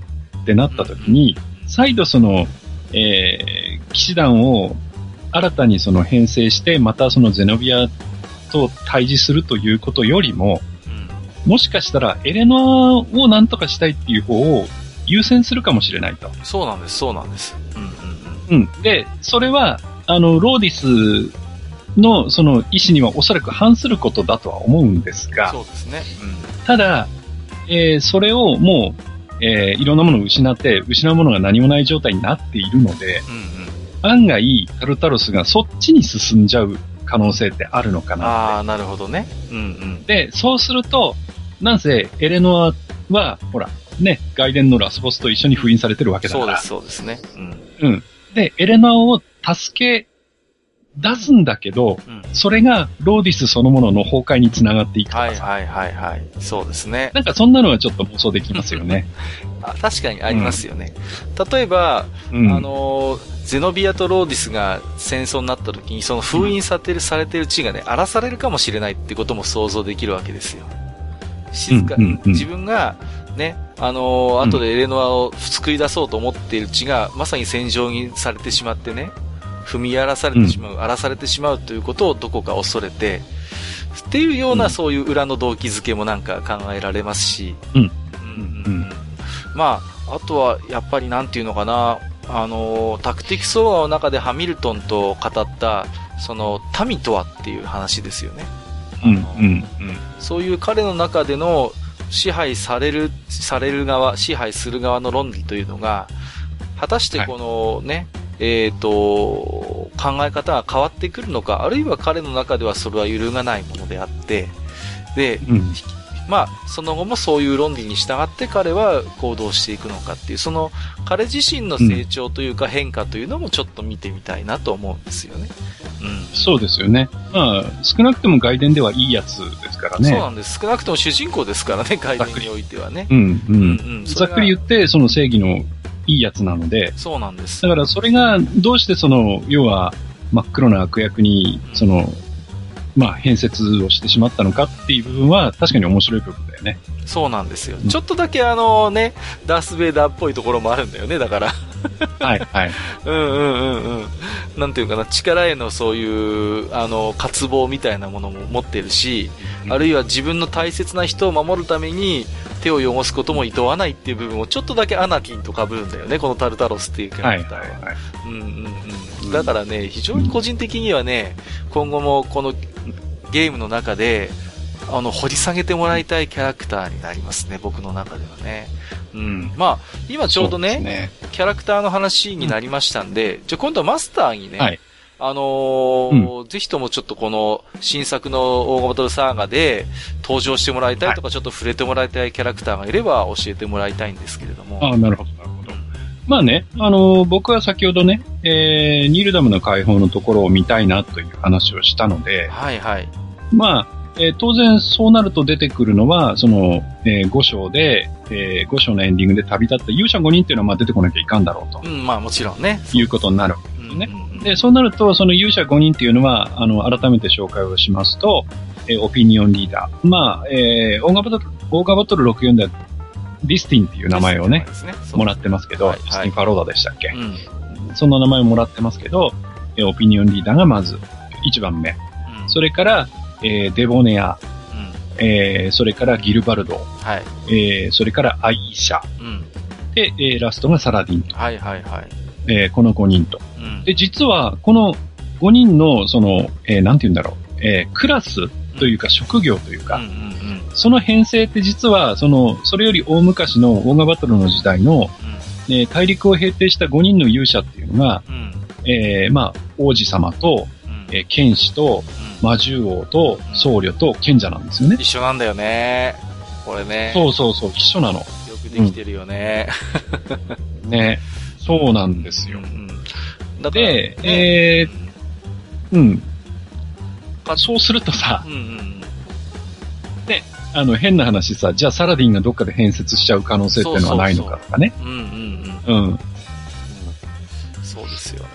ってなった時に、再度その、えー、騎士団を新たにその編成して、またそのゼノビアと対峙するということよりも、うん、もしかしたらエレノアを何とかしたいっていう方を優先するかもしれないと。そうなんです、そうなんです。うん、うん、うん。で、それは、あの、ローディスのその意思にはおそらく反することだとは思うんですが、そうですね。うん、ただ、えー、それをもう、えー、いろんなものを失って、失うものが何もない状態になっているので、うんうん、案外、タルタロスがそっちに進んじゃう可能性ってあるのかなああ、なるほどね。うんうん。で、そうすると、なんせ、エレノアは、ほら、ね、外伝のラスボスと一緒に封印されてるわけだから。そうです、そうですね。うん。うん。で、エレノアを助け出すんだけど、うん、それがローディスそのものの崩壊につながっていくとかさ。はいはいはいはい。そうですね。なんかそんなのはちょっと妄想できますよね。あ確かにありますよね。うん、例えば、うん、あの、ゼノビアとローディスが戦争になった時に、その封印されてる、されてる地がね、荒らされるかもしれないってことも想像できるわけですよ。静か、に、自分が、ね、あのー、後でエレノアを救い出そうと思っている地が、まさに戦場にされてしまってね、踏み荒らされてしまう、荒らされてしまうということをどこか恐れて、っていうような、そういう裏の動機づけもなんか考えられますし、うん。うんうん、まあ、あとは、やっぱりなんていうのかな、あの、タクティクスオーガの中でハミルトンと語った、その、民とはっていう話ですよね。うん、うん、うん。そういう彼の中での支配される、される側、支配する側の論理というのが、果たしてこのね、はいえっ、ー、と、考え方が変わってくるのか、あるいは彼の中ではそれは揺るがないものであって、で、うん、まあ、その後もそういう論理に従って彼は行動していくのかっていう、その彼自身の成長というか変化というのもちょっと見てみたいなと思うんですよね。うん。そうですよね。まあ、少なくとも外伝ではいいやつですからね。そうなんです。少なくとも主人公ですからね、外伝においてはね。うん、うん、うん。ざっくり言って、その正義のいいやつなので。そうなんです。だからそれが、どうしてその、要は、真っ黒な悪役に、その、まあ、変節をしてしまったのかっていう部分は、確かに面白い部分だよね。そうなんですよ。うん、ちょっとだけあのね、ダース・ベイダーっぽいところもあるんだよね、だから。はい、はい。うんうんうんうん。なんていうかな、力へのそういう、あの、渇望みたいなものも持ってるし、うん、あるいは自分の大切な人を守るために、手を汚すことも厭わないっていう部分をちょっとだけアナキンと被るんだよね、このタルタロスっていうキャラクターは。はいはいはい、うんうんうん。だからね、非常に個人的にはね、今後もこのゲームの中で、あの、掘り下げてもらいたいキャラクターになりますね、僕の中ではね。うん。まあ、今ちょうどね、ねキャラクターの話になりましたんで、うん、じゃあ今度はマスターにね、はい、あのーうん、ぜひともちょっとこの新作の大型バトルサーガで登場してもらいたいとか、ちょっと触れてもらいたいキャラクターがいれば教えてもらいたいんですけれども。ああ、なるほど、なるほど。まあね、あのー、僕は先ほどね、えー、ニールダムの解放のところを見たいなという話をしたので、はいはい。まあ、えー、当然そうなると出てくるのは、その、えー、5章で、えー、5章のエンディングで旅立った勇者5人っていうのはまあ出てこなきゃいかんだろうと。うん、まあもちろんね。いうことになるわけですね。うんうん、で、そうなると、その勇者5人っていうのは、あの、改めて紹介をしますと、えー、オピニオンリーダー。まあ、えー、オーガバトル、オーガバトル64では、ディスティンっていう名前をね、ねもらってますけど、はいはい、ディスティン・ファローダでしたっけ、うん、そんな名前をもらってますけど、えー、オピニオンリーダーがまず、1番目。うん、それから、えー、デボネア、えー、それからギルバルド、はい。えー、それからアイーシャ、うん、で、えー、ラストがサラディン。と。はいはいはい。えー、この5人と。うん、で、実は、この5人の、その、えー、なんて言うんだろう、えー、クラスというか職業というか、うんうんうん、その編成って実は、その、それより大昔のオーガバトルの時代の、うん、えー、大陸を平定した5人の勇者っていうのが、うん、えー、まあ、王子様と、うん、えー、剣士と、魔獣王と僧侶と賢者なんですよね。一緒なんだよね。これね。そうそうそう、一緒なの。よくできてるよね。うん、ね。そうなんですよ。うん、だで、えー、うん。そうするとさ、うんうん、ね、あの、変な話さ、じゃあサラディンがどっかで変節しちゃう可能性っていうのはないのかとかね。うんうんうん。うん。そうですよね。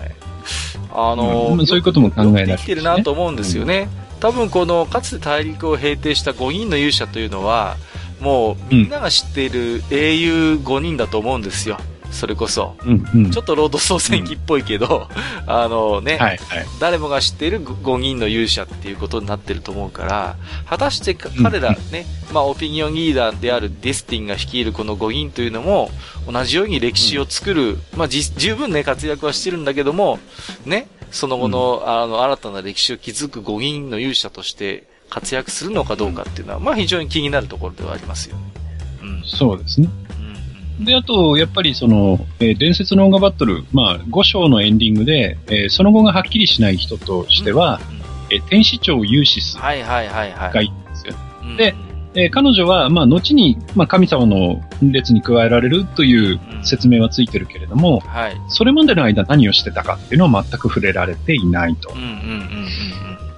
あの、うん、そういうことも考えられる、ね、できてるなと思うんですよね。うん、多分この、かつて大陸を平定した5人の勇者というのは、もうみんなが知っている英雄5人だと思うんですよ。それこそ、うんうん、ちょっとロード総選挙っぽいけど、うん、あのね、はいはい、誰もが知っている5人の勇者っていうことになってると思うから、果たして彼らね、うん、まあオピニオンリーダーであるディスティンが率いるこの5人というのも、同じように歴史を作る、うん、まあ十分ね、活躍はしてるんだけども、ね、その後の、あの、新たな歴史を築く5人の勇者として活躍するのかどうかっていうのは、まあ非常に気になるところではありますよ。ね。そうですね。で、あと、やっぱりその、えー、伝説のオーガバトル、まあ、5章のエンディングで、えー、その後がはっきりしない人としては、うんうん、えー、天使長ユーシスがいいんですよ。で、えー、彼女は、まあ、後に、まあ、神様の列に加えられるという説明はついてるけれども、うんはい、それまでの間何をしてたかっていうのは全く触れられていないと。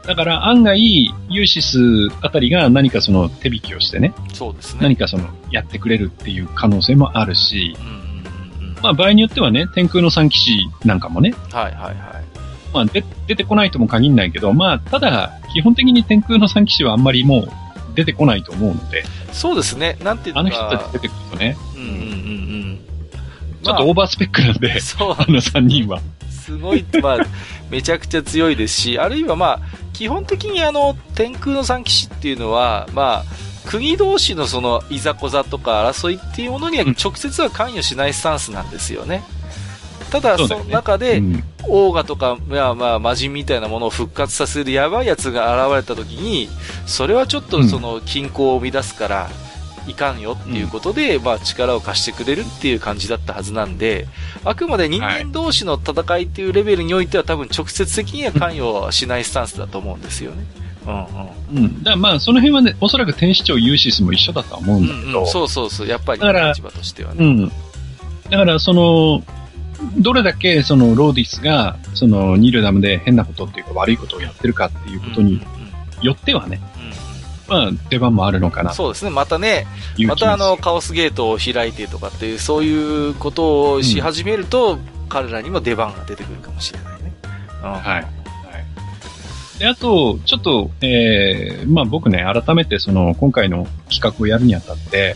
だから案外、ユーシスあたりが何かその手引きをしてね、そうですね。何かそのやってくれるっていう可能性もあるし、まあ場合によってはね、天空の三騎士なんかもね、はいはいはい。まあで出てこないとも限らないけど、まあただ、基本的に天空の三騎士はあんまりもう出てこないと思うので。そうですね。なんていうか。あの人たち出てくるとね。うんうんうんうん。ちょっとオーバースペックなんで、まあ、そう。あの3人は。すごい、まあ、めちゃくちゃ強いですし、あるいはまあ、基本的にあの、天空の三騎士っていうのは、まあ、国同士のその、いざこざとか争いっていうものには直接は関与しないスタンスなんですよね。ただ、その中で、オーガとか、まあまあ、魔人みたいなものを復活させるやばいやつが現れた時に、それはちょっとその、均衡を乱すから、いかんよっていうことで、うん、まあ力を貸してくれるっていう感じだったはずなんで、あくまで人間同士の戦いっていうレベルにおいては多分直接的には関与はしないスタンスだと思うんですよね。うんうん。うん。だからまあ、その辺はね、おそらく天使長ユーシスも一緒だとは思うんだけど。うんうん、そうそうそう、やっぱり立場としてはね。うん。だから、その、どれだけそのローディスが、そのニルダムで変なことっていうか悪いことをやってるかっていうことによってはね、まあ、出番もあるのかな。そうですね。またね、またあの、カオスゲートを開いてとかっていう、そういうことをし始めると、うん、彼らにも出番が出てくるかもしれないね。うん、はい。はい。で、あと、ちょっと、えー、まあ僕ね、改めてその、今回の企画をやるにあたって、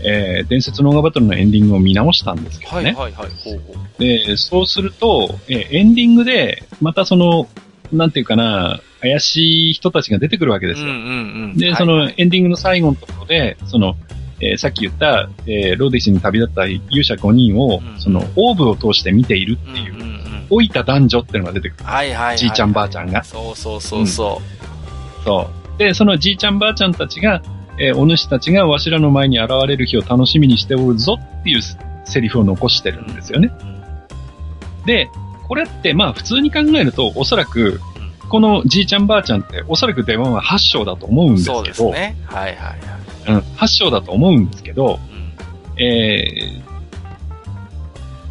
うん、えー、伝説のオーガバトルのエンディングを見直したんですけどね。はいはいはい。ほうほうで、そうすると、えー、エンディングで、またその、なんていうかな、怪しい人たちが出てくるわけですよ。うんうんうん、で、そのエンディングの最後のところで、その、えー、さっき言った、えー、ローディスに旅立った勇者5人を、うん、その、オーブを通して見ているっていう、うんうんうん、老いた男女っていうのが出てくる。はいはい、はい、じいちゃんばあちゃんが。そうそうそうそう。うん、そう。で、そのじいちゃんばあちゃんたちが、えー、お主たちがわしらの前に現れる日を楽しみにしておるぞっていうセリフを残してるんですよね。で、これってまあ普通に考えるとおそらくこのじいちゃんばあちゃんっておそらく出番は8章だと思うんですけど。そうですね。はいはいはい。うん、8章だと思うんですけど、うん、えー、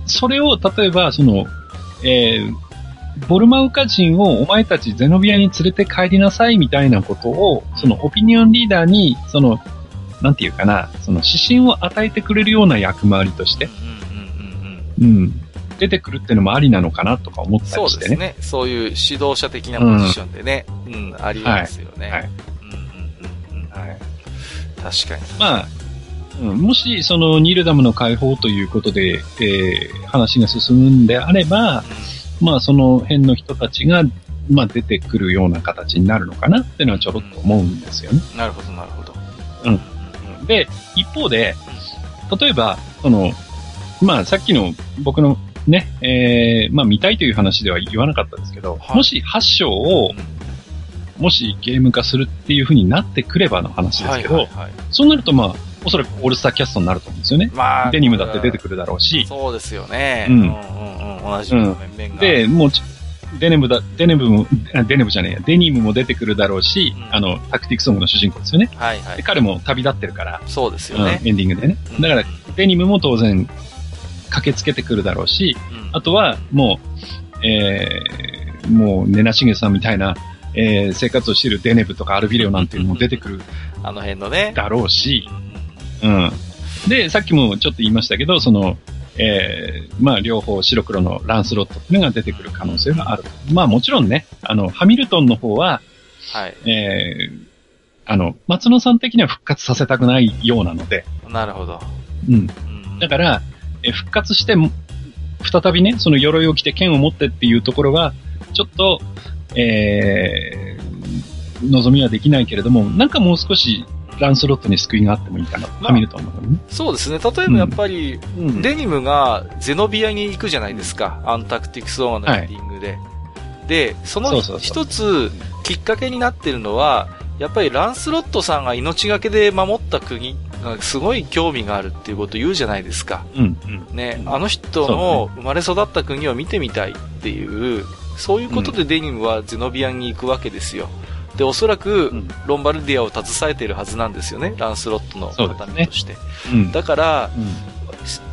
それを例えばその、えー、ボルマウカ人をお前たちゼノビアに連れて帰りなさいみたいなことを、そのオピニオンリーダーに、その、なんていうかな、その指針を与えてくれるような役回りとして、うん。出てくるっていうのもありなのかなとか思ったりしてね。そうですね。そういう指導者的なポジションでね、うん、うん、ありますよね。はい。はい。確かに。まあ、うん、もし、その、ニルダムの解放ということで、えー、話が進むんであれば、うん、まあ、その辺の人たちが、まあ、出てくるような形になるのかなっていうのはちょろっと思うんですよね。なるほど、なるほど。うん。で、一方で、例えば、その、まあ、さっきの僕のね、えー、まあ見たいという話では言わなかったですけど、はい、もし8章を、もしゲーム化するっていう風になってくればの話ですけど、はいはいはい、そうなるとまあ、おそらくオールスターキャストになると思うんですよね。まあ、デニムだって出てくるだろうし。そうですよね。うん。うんうんうん、同じ面々が。で、もう、デネムだ、デネムも、デネムじゃねえや、デニムも出てくるだろうし、うん、あの、タクティックソングの主人公ですよね。はいはい。で彼も旅立ってるから。そうですよね。うん、エンディングでね。だから、デニムも当然、駆けつけてくるだろうし、うん、あとはもう、えー、もう、ネナシゲさんみたいな、えー、生活をしているデネブとかアルビレオなんていうのも出てくる。あの辺のね。だろうし、うん。で、さっきもちょっと言いましたけど、その、えー、まあ、両方白黒のランスロットっていうのが出てくる可能性がある。まあ、もちろんね、あの、ハミルトンの方は、はい。えー、あの、松野さん的には復活させたくないようなので。なるほど。うん。だから、え復活して、再びね、その鎧を着て剣を持ってっていうところは、ちょっと、えー、望みはできないけれども、なんかもう少しランスロットに救いがあってもいいかな、まあ、見ると思う、ね、そうですね。例えばやっぱり、うん、デニムがゼノビアに行くじゃないですか。あのタクティクスオーのエンディングで。はい、で、その一つきっかけになってるのは、やっぱりランスロットさんが命がけで守った国っすごい興味があるっていうことを言うじゃないですか。うん、うん。ね、あの人の生まれ育った国を見てみたいっていう、そういうことでデニムはゼノビアに行くわけですよ。で、おそらくうん、ロンバルディアを携えているはずなんですよね、ランスロットのそうですね形見として。うん。だから、うん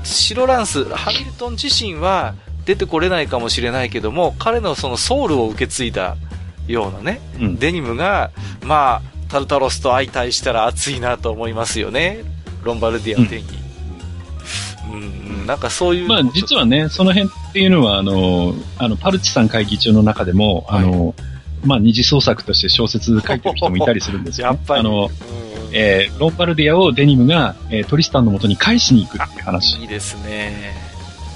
白ランス、ハミルトン自身は出てこれないかもしれないけども、彼のそのソウルを受け継いだようなね、うん。デニムが、まあ、タルタロスと相対したら熱いなと思いますよね。ロンバルディアを手に。うん、うん、なんかそういう。まあ実はね、その辺っていうのは、あの、あの、パルチさん会議長の中でも、はいあの、まあ二次創作として小説書いてる人もいたりするんですよ、ね。やっぱり。あの、うんえーロンバルディアをデニムが、えートリスタンの元に返しに行くっていう話いいですね。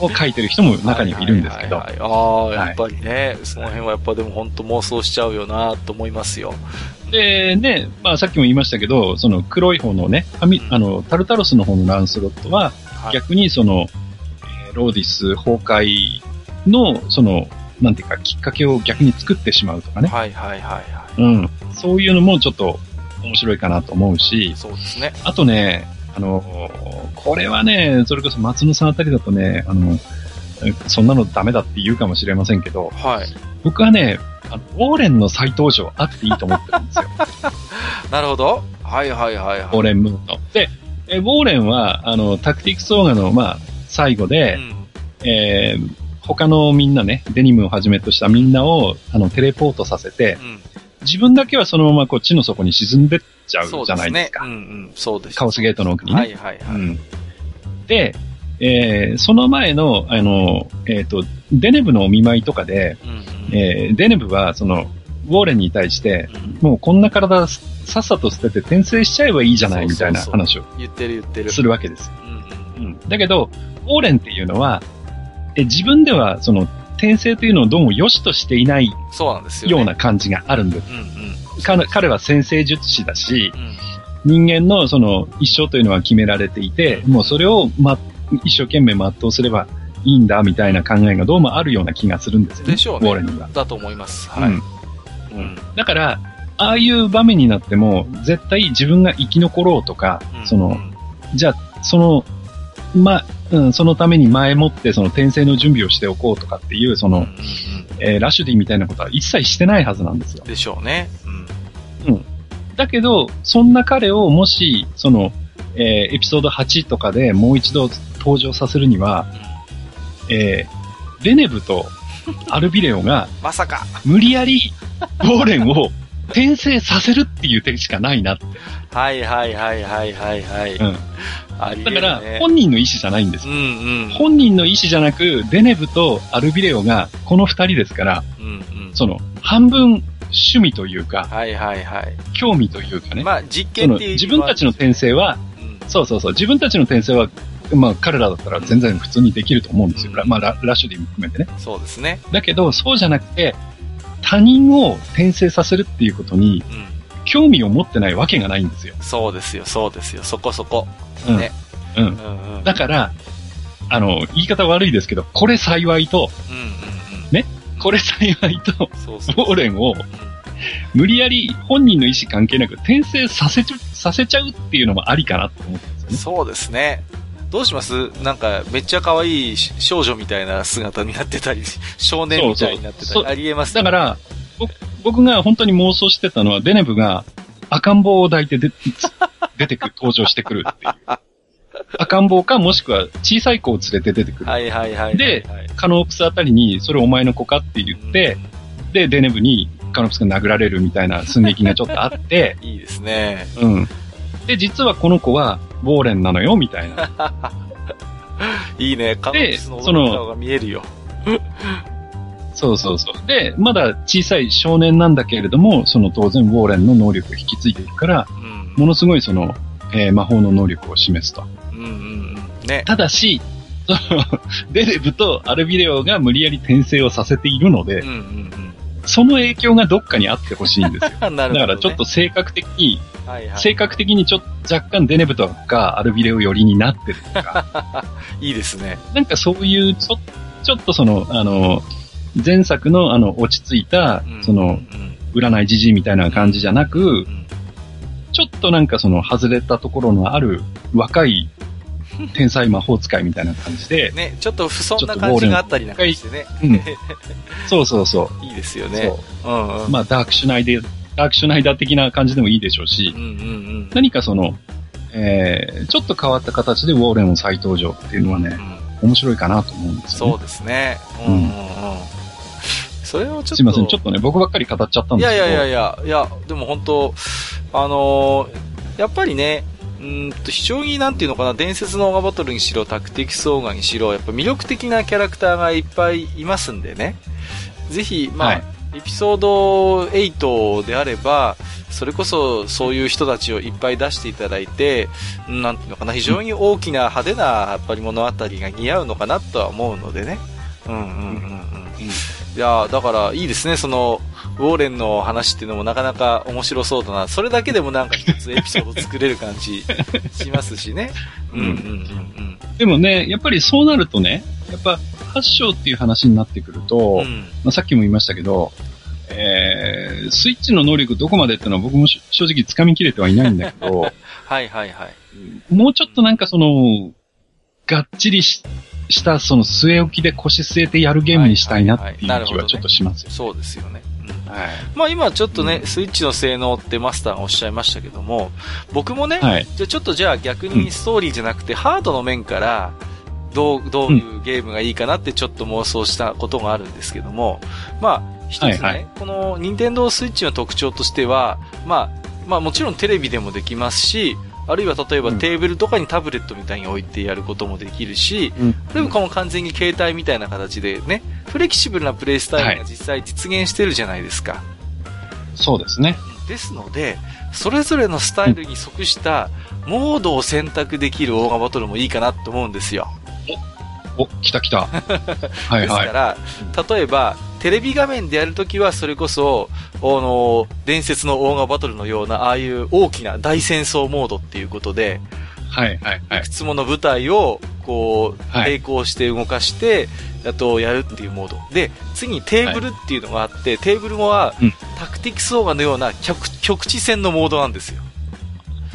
を書いてる人も中にはいるんですけどは。いはいはいああ、はいやっぱりね、その辺はやっぱでも本当妄想しちゃうよなと思いますよ。で、ね、まあさっきも言いましたけど、その黒い方のね、あの、タルタロスの方のランスロットは、はい逆にその、えーローディス崩壊の、その、なんていうか、きっかけを逆に作ってしまうとかね。はいはいはいはうん。そういうのもちょっと面白いかなと思うしい。、そうですね。あとね、あの、これはね、それこそ松野さんあたりだとね、あの、そんなのダメだって言うかもしれませんけど、はい。僕はね、あのウォーレンの再登場あっていいと思ってるんですよ。なるほど。はいはいはいはい。ウォーレンムーンの。で、えウォーレンは、あの、タクティクスオーガの、まあ、最後で、うん。えー他のみんなね、デニムをはじめとしたみんなを、あの、テレポートさせて、うん。自分だけはそのままこう地の底に沈んでっちゃうじゃないですか。ね。うんうん。そうです。カオスゲートの奥にね。はいはいはい。うん。で、えーその前の、あの、えっ、と、デネブのお見舞いとかで、うんうん。えーデネブは、その、ウォーレンに対して、うんもうこんな体さっさと捨てて転生しちゃえばいいじゃないみたいな話を言ってる言ってる。するわけですうん。うん。だけど、ウォーレンっていうのは、え自分ではその転生というのをどうも良しとしていないそうなんですよ、ね。ような感じがあるんです。うんうん。彼彼は先生術師だし、うん。人間のその一生というのは決められていて、もうそれを、ま、一生懸命全うすればいいんだみたいな考えがどうもあるような気がするんですよね。でしょうねウォーレンには。だと思います。はい。うんうん。だから、ああいう場面になっても、絶対自分が生き残ろうとか、うんその、じゃあ、その、ま、うん、そのために前もってその転生の準備をしておこうとかっていう、その、うんうんうんえーラシュディみたいなことは一切してないはずなんですよ。でしょうね。うん。だけど、そんな彼をもし、その、えーエピソード8とかでもう一度登場させるには、えーレネブとアルビレオが まさか。無理やりウォーレンを転生させるっていう手しかないなって。はいはいはいはいはいはい。うん。だから、本人の意思じゃないんですうよ。んうん。本人の意思じゃなく、デネブとアルビレオがこの二人ですから、うんうん。その、半分趣味というか、はいはいはい。興味というかね。まあ、実験っていう自分たちの転生は、うんそうそうそう、自分たちの転生は、まあ彼らだったら全然普通にできると思うんですよ。うんまあララッシュディも含めてね。そうですね。だけど、そうじゃなくて、他人を転生させるっていうことにうん。興味を持ってないわけがないんですよ。そうですよ、そうですよ。そこそこ。うん。ねうん。うんうん。だから、あの、言い方悪いですけど、これ幸いと、うんうんうん。ねこれ幸いと、そうそう。ウォーレンをうん無理やり本人の意思関係なく転生させちゃさせちゃうっていうのもありかなと思ってるんですよね。そうですね。どうします？なんか、めっちゃ可愛い少女みたいな姿になってたり、少年みたいになってたり、ありえますだから、僕僕が本当に妄想してたのは、デネブが赤ん坊を抱いてで 出てくる、登場してくるっていう。赤ん坊かもしくは小さい子を連れて出てくる。はいはいはい。ではい、カノープスあたりに、それお前の子かって言って、で、デネブにカノープスが殴られるみたいな寸劇がちょっとあって、いいですね。うん。で、実はこの子は、ウォーレンなのよ、みたいな。いいね。カノプスのそのが見えるよ。そうそうそう。で、まだ小さい少年なんだけれども、その当然ウォーレンの能力を引き継いでいるから、うん。ものすごいその、えー魔法の能力を示すと。うんうんうん。ね。ただし、その、デレブとアルビレオが無理やり転生をさせているのでうん、うんその影響がどっかにあってほしいんですよ。ね。だからちょっと性格的に、はいはい、性格的にちょっと若干デネブとかアルビレオ寄りになってるとか、いいですね。なんかそういうちょ、ちょっとその、あの、前作のあの、落ち着いたうん、その、うん占いじじいみたいな感じじゃなくう、んちょっとなんかその外れたところのある若い天才魔法使いみたいな感じで。ね、ちょっと不遜な感じがあったりなんかしてね。うん。そうそうそう。いいですよね。そう。うんうん、まあ、ダークシュナイダー、ダークシュナイダー的な感じでもいいでしょうし、うんうんうん、何かその、えー、ちょっと変わった形でウォーレンを再登場っていうのはね、うん、面白いかなと思うんですよ、ね。そうですね。うんうんうん。それをちょっと。すいません、ちょっとね、僕ばっかり語っちゃったんですけど。いやいやいやいや、いや、でも本当あのー、やっぱりね、うんと、非常になんていうのかな、伝説のオーガバトルにしろ、タクティクスオーガにしろ、やっぱ魅力的なキャラクターがいっぱいいますんでね。ぜひ、まあ、はい、エピソード8であれば、それこそそういう人たちをいっぱい出していただいて、なんていうのかな、非常に大きな派手なやっぱり物語が似合うのかなとは思うのでね。うんうんうんうん。うん、いやだからいいですね、その、ウォーレンの話っていうのもなかなか面白そうだな。それだけでもなんか一つエピソード作れる感じしますしね。うんうんうんうん。でもね、やっぱりそうなるとね、やっぱ8章っていう話になってくると、うん、まあ、さっきも言いましたけど、えー、スイッチの能力どこまでってのは僕も正直掴みきれてはいないんだけど、はいはいはい。もうちょっとなんかその、がっちりししたその据え置きで腰据えてやるゲームにしたいなっていう気はちょっとしますよ、ねそうですよね。はい、まあ今ちょっとね、うん、スイッチの性能ってマスターがおっしゃいましたけども、僕もね、はい、じゃちょっとじゃあ逆にストーリーじゃなくて、ハードの面から、どう、どういうゲームがいいかなってちょっと妄想したことがあるんですけども、まあ、一つね、はいはい、この任天堂スイッチの特徴としては、まあ、まあもちろんテレビでもできますし、あるいは例えばテーブルとかにタブレットみたいに置いてやることもできるし、うん、あるいはこの完全に携帯みたいな形でね、フレキシブルなプレイスタイルが実際実現してるじゃないですか。はい、そうですね。ですので、それぞれのスタイルに即したモードを選択できるオーガバトルもいいかなと思うんですよ。お、来た来た。はいはい。ですから、例えば、テレビ画面でやるときは、それこそ、あの、伝説のオーガバトルのような、ああいう大きな大戦争モードっていうことで、はいはいはい。いくつもの舞台を、こう、並行して動かして、あと、やるっていうモード。で、次にテーブルっていうのがあって、はい、テーブルは、うん、タクティクスオーガのような局局地戦のモードなんですよ。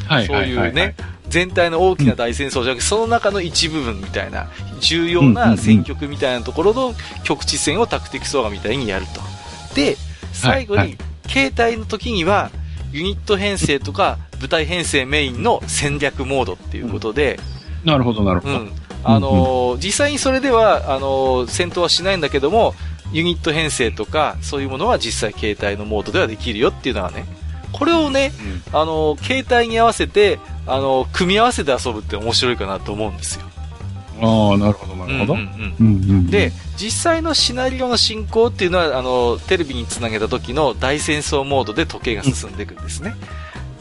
はい。そういうね、全体の大きな大戦争じゃなくて、その中の一部分みたいな、重要な戦局みたいなところの局地戦をタクティクスオーガみたいにやると。で、最後に、携帯の時には、ユニット編成とか、部隊編成メインの戦略モードっていうことで、なるほど、なるほど。うん。あのーうん、実際にそれでは、あのー、戦闘はしないんだけども、ユニット編成とか、そういうものは実際携帯のモードではできるよっていうのはね、これをね、うん、あのー、携帯に合わせて、あの組み合わせて遊ぶって面白いかなと思うんですよ。ああ、なるほど、なるほど。で、実際のシナリオの進行っていうのは、あの、テレビにつなげた時の大戦争モードで時計が進んでいくんですね。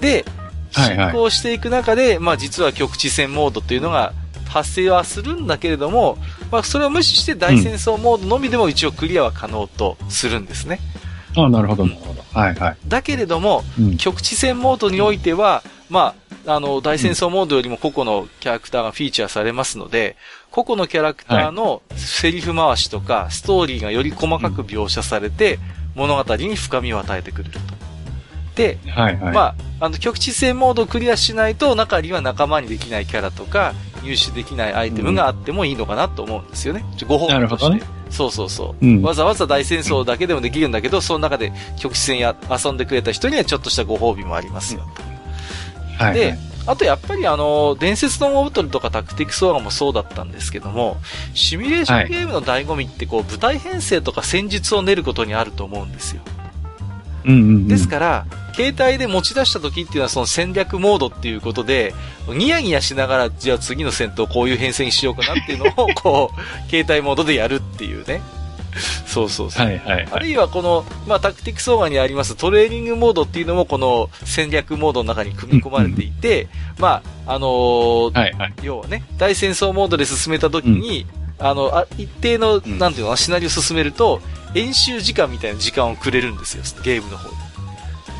で、進行していく中で、はいはい、まあ実は局地戦モードっていうのが発生はするんだけれども、まあそれを無視して大戦争モードのみでも一応クリアは可能とするんですね。ああ、なるほど、なるほど。はいはい。だけれども、うん、局地戦モードにおいては、まあ、あの、大戦争モードよりも個々のキャラクターがフィーチャーされますので、個々のキャラクターのセリフ回しとか、ストーリーがより細かく描写されて、物語に深みを与えてくれると。で、はいはい、まあ、あの、局地戦モードをクリアしないと、中には仲間にできないキャラとか、入手できないアイテムがあってもいいのかなと思うんですよね。ご褒美として。ね、そうそうそう、うん、わざわざ大戦争だけでもできるんだけど、その中で局地戦や遊んでくれた人にはちょっとしたご褒美もありますよ。うんはい、で、あとやっぱりあの、伝説のモブトルとかタクティクスオーガもそうだったんですけども、シミュレーションゲームの醍醐味ってこう、舞台編成とか戦術を練ることにあると思うんですよ。うんうんうん、ですから、携帯で持ち出した時っていうのはその戦略モードっていうことで、ニヤニヤしながら、じゃあ次の戦闘こういう編成にしようかなっていうのを、こう、携帯モードでやるっていうね。そうそうそう。はいはい、はい、あるいはこの、まあ、タクティクスオーガにありますトレーニングモードっていうのもこの戦略モードの中に組み込まれていて、うんうん、まあ、あのー、はいはい、要はね、大戦争モードで進めた時に、うん、あの、あ一定の、なんていうの、シナリオを進めると、演習時間みたいな時間をくれるんですよ、ゲームの方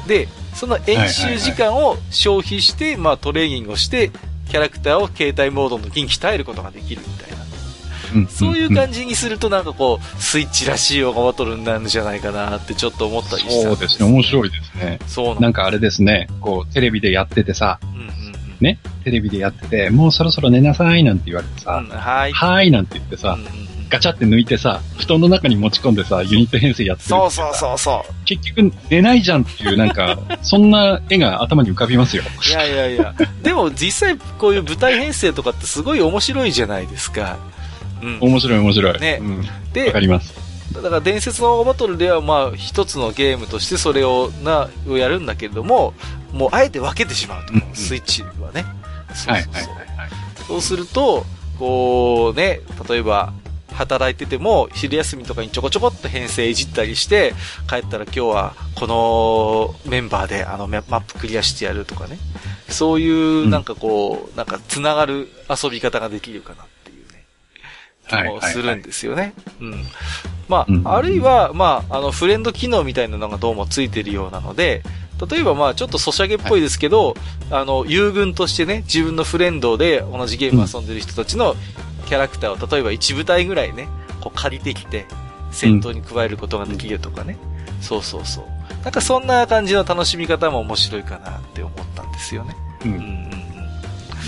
で。で、その演習時間を消費して、まあトレーニングをして、キャラクターを携帯モードの時に鍛えることができるみたいな。そういう感じにするとなんかこう、スイッチらしいオガバトルになるんじゃないかなってちょっと思ったりしたそうですね、面白いですね。そうなんかあれですね、こう、テレビでやっててさ、うんうんうん。ね、テレビでやってて、もうそろそろ寝なさいなんて言われてさ。うん、、はい。はーいなんて言ってさ。うん、うんうんガチャって抜いてさ、布団の中に持ち込んでさ、ユニット編成やってるそうそうそうそ結局寝ないじゃんっていう、なんか、そんな絵が頭に浮かびますよ。う。いやいやいや。でも実際こういう舞台編成とかってすごい面白いじゃないですか。うん。面白い面白い。ねうん。わでか、ります。だから伝説のバトルではまあ一つのゲームとしてそれをな、をやるんだけれども、もうあえて分けてしまうと、うんうんスイッチはね。そうはいそうそう。はいはいはい。そうすると、こうね、例えば、働いてても、昼休みとかにちょこちょこっと編成いじったりして、帰ったら今日はこのメンバーであのマップクリアしてやるとかね。そういう、なんかこう、なんか繋がる遊び方ができるかなっていうね。はい気もするんですよね。うん。まあ、うんあるいは、まあ、あの、フレンド機能みたいなのがどうもついてるようなので、例えばまあ、ちょっとソシャゲっぽいですけど、あの、友軍としてね、自分のフレンドで同じゲーム遊んでる人たちのキャラクターを、例えば1部隊ぐらいね、こう借りてきて、戦闘に加えることができるとかね。そうそうそう。なんかそんな感じの楽しみ方も面白いかなって思ったんですよね。う。うんんうん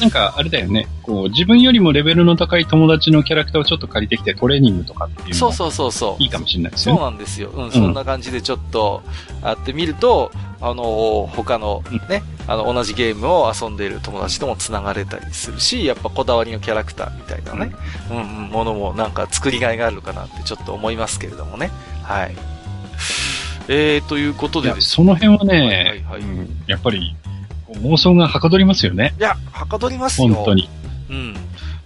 なんか、あれだよね。こう、自分よりもレベルの高い友達のキャラクターをちょっと借りてきてトレーニングとかっていうそうそうそうそう。いいかもしれないですそうよね。なんですよ。うん、そんな感じでちょっと、やってみると、あのー他のね、あの、同じゲームを遊んでいる友達とも繋がれたりするし、やっぱこだわりのキャラクターみたいなね、うん、うん、ものもなんか作りがいがあるのかなってちょっと思いますけれどもね。はい。えー、ということでですその辺はね、はいはいはいうんやっぱり、妄想がはかどりますよね。いや、はかどりますよ。本当に。うん。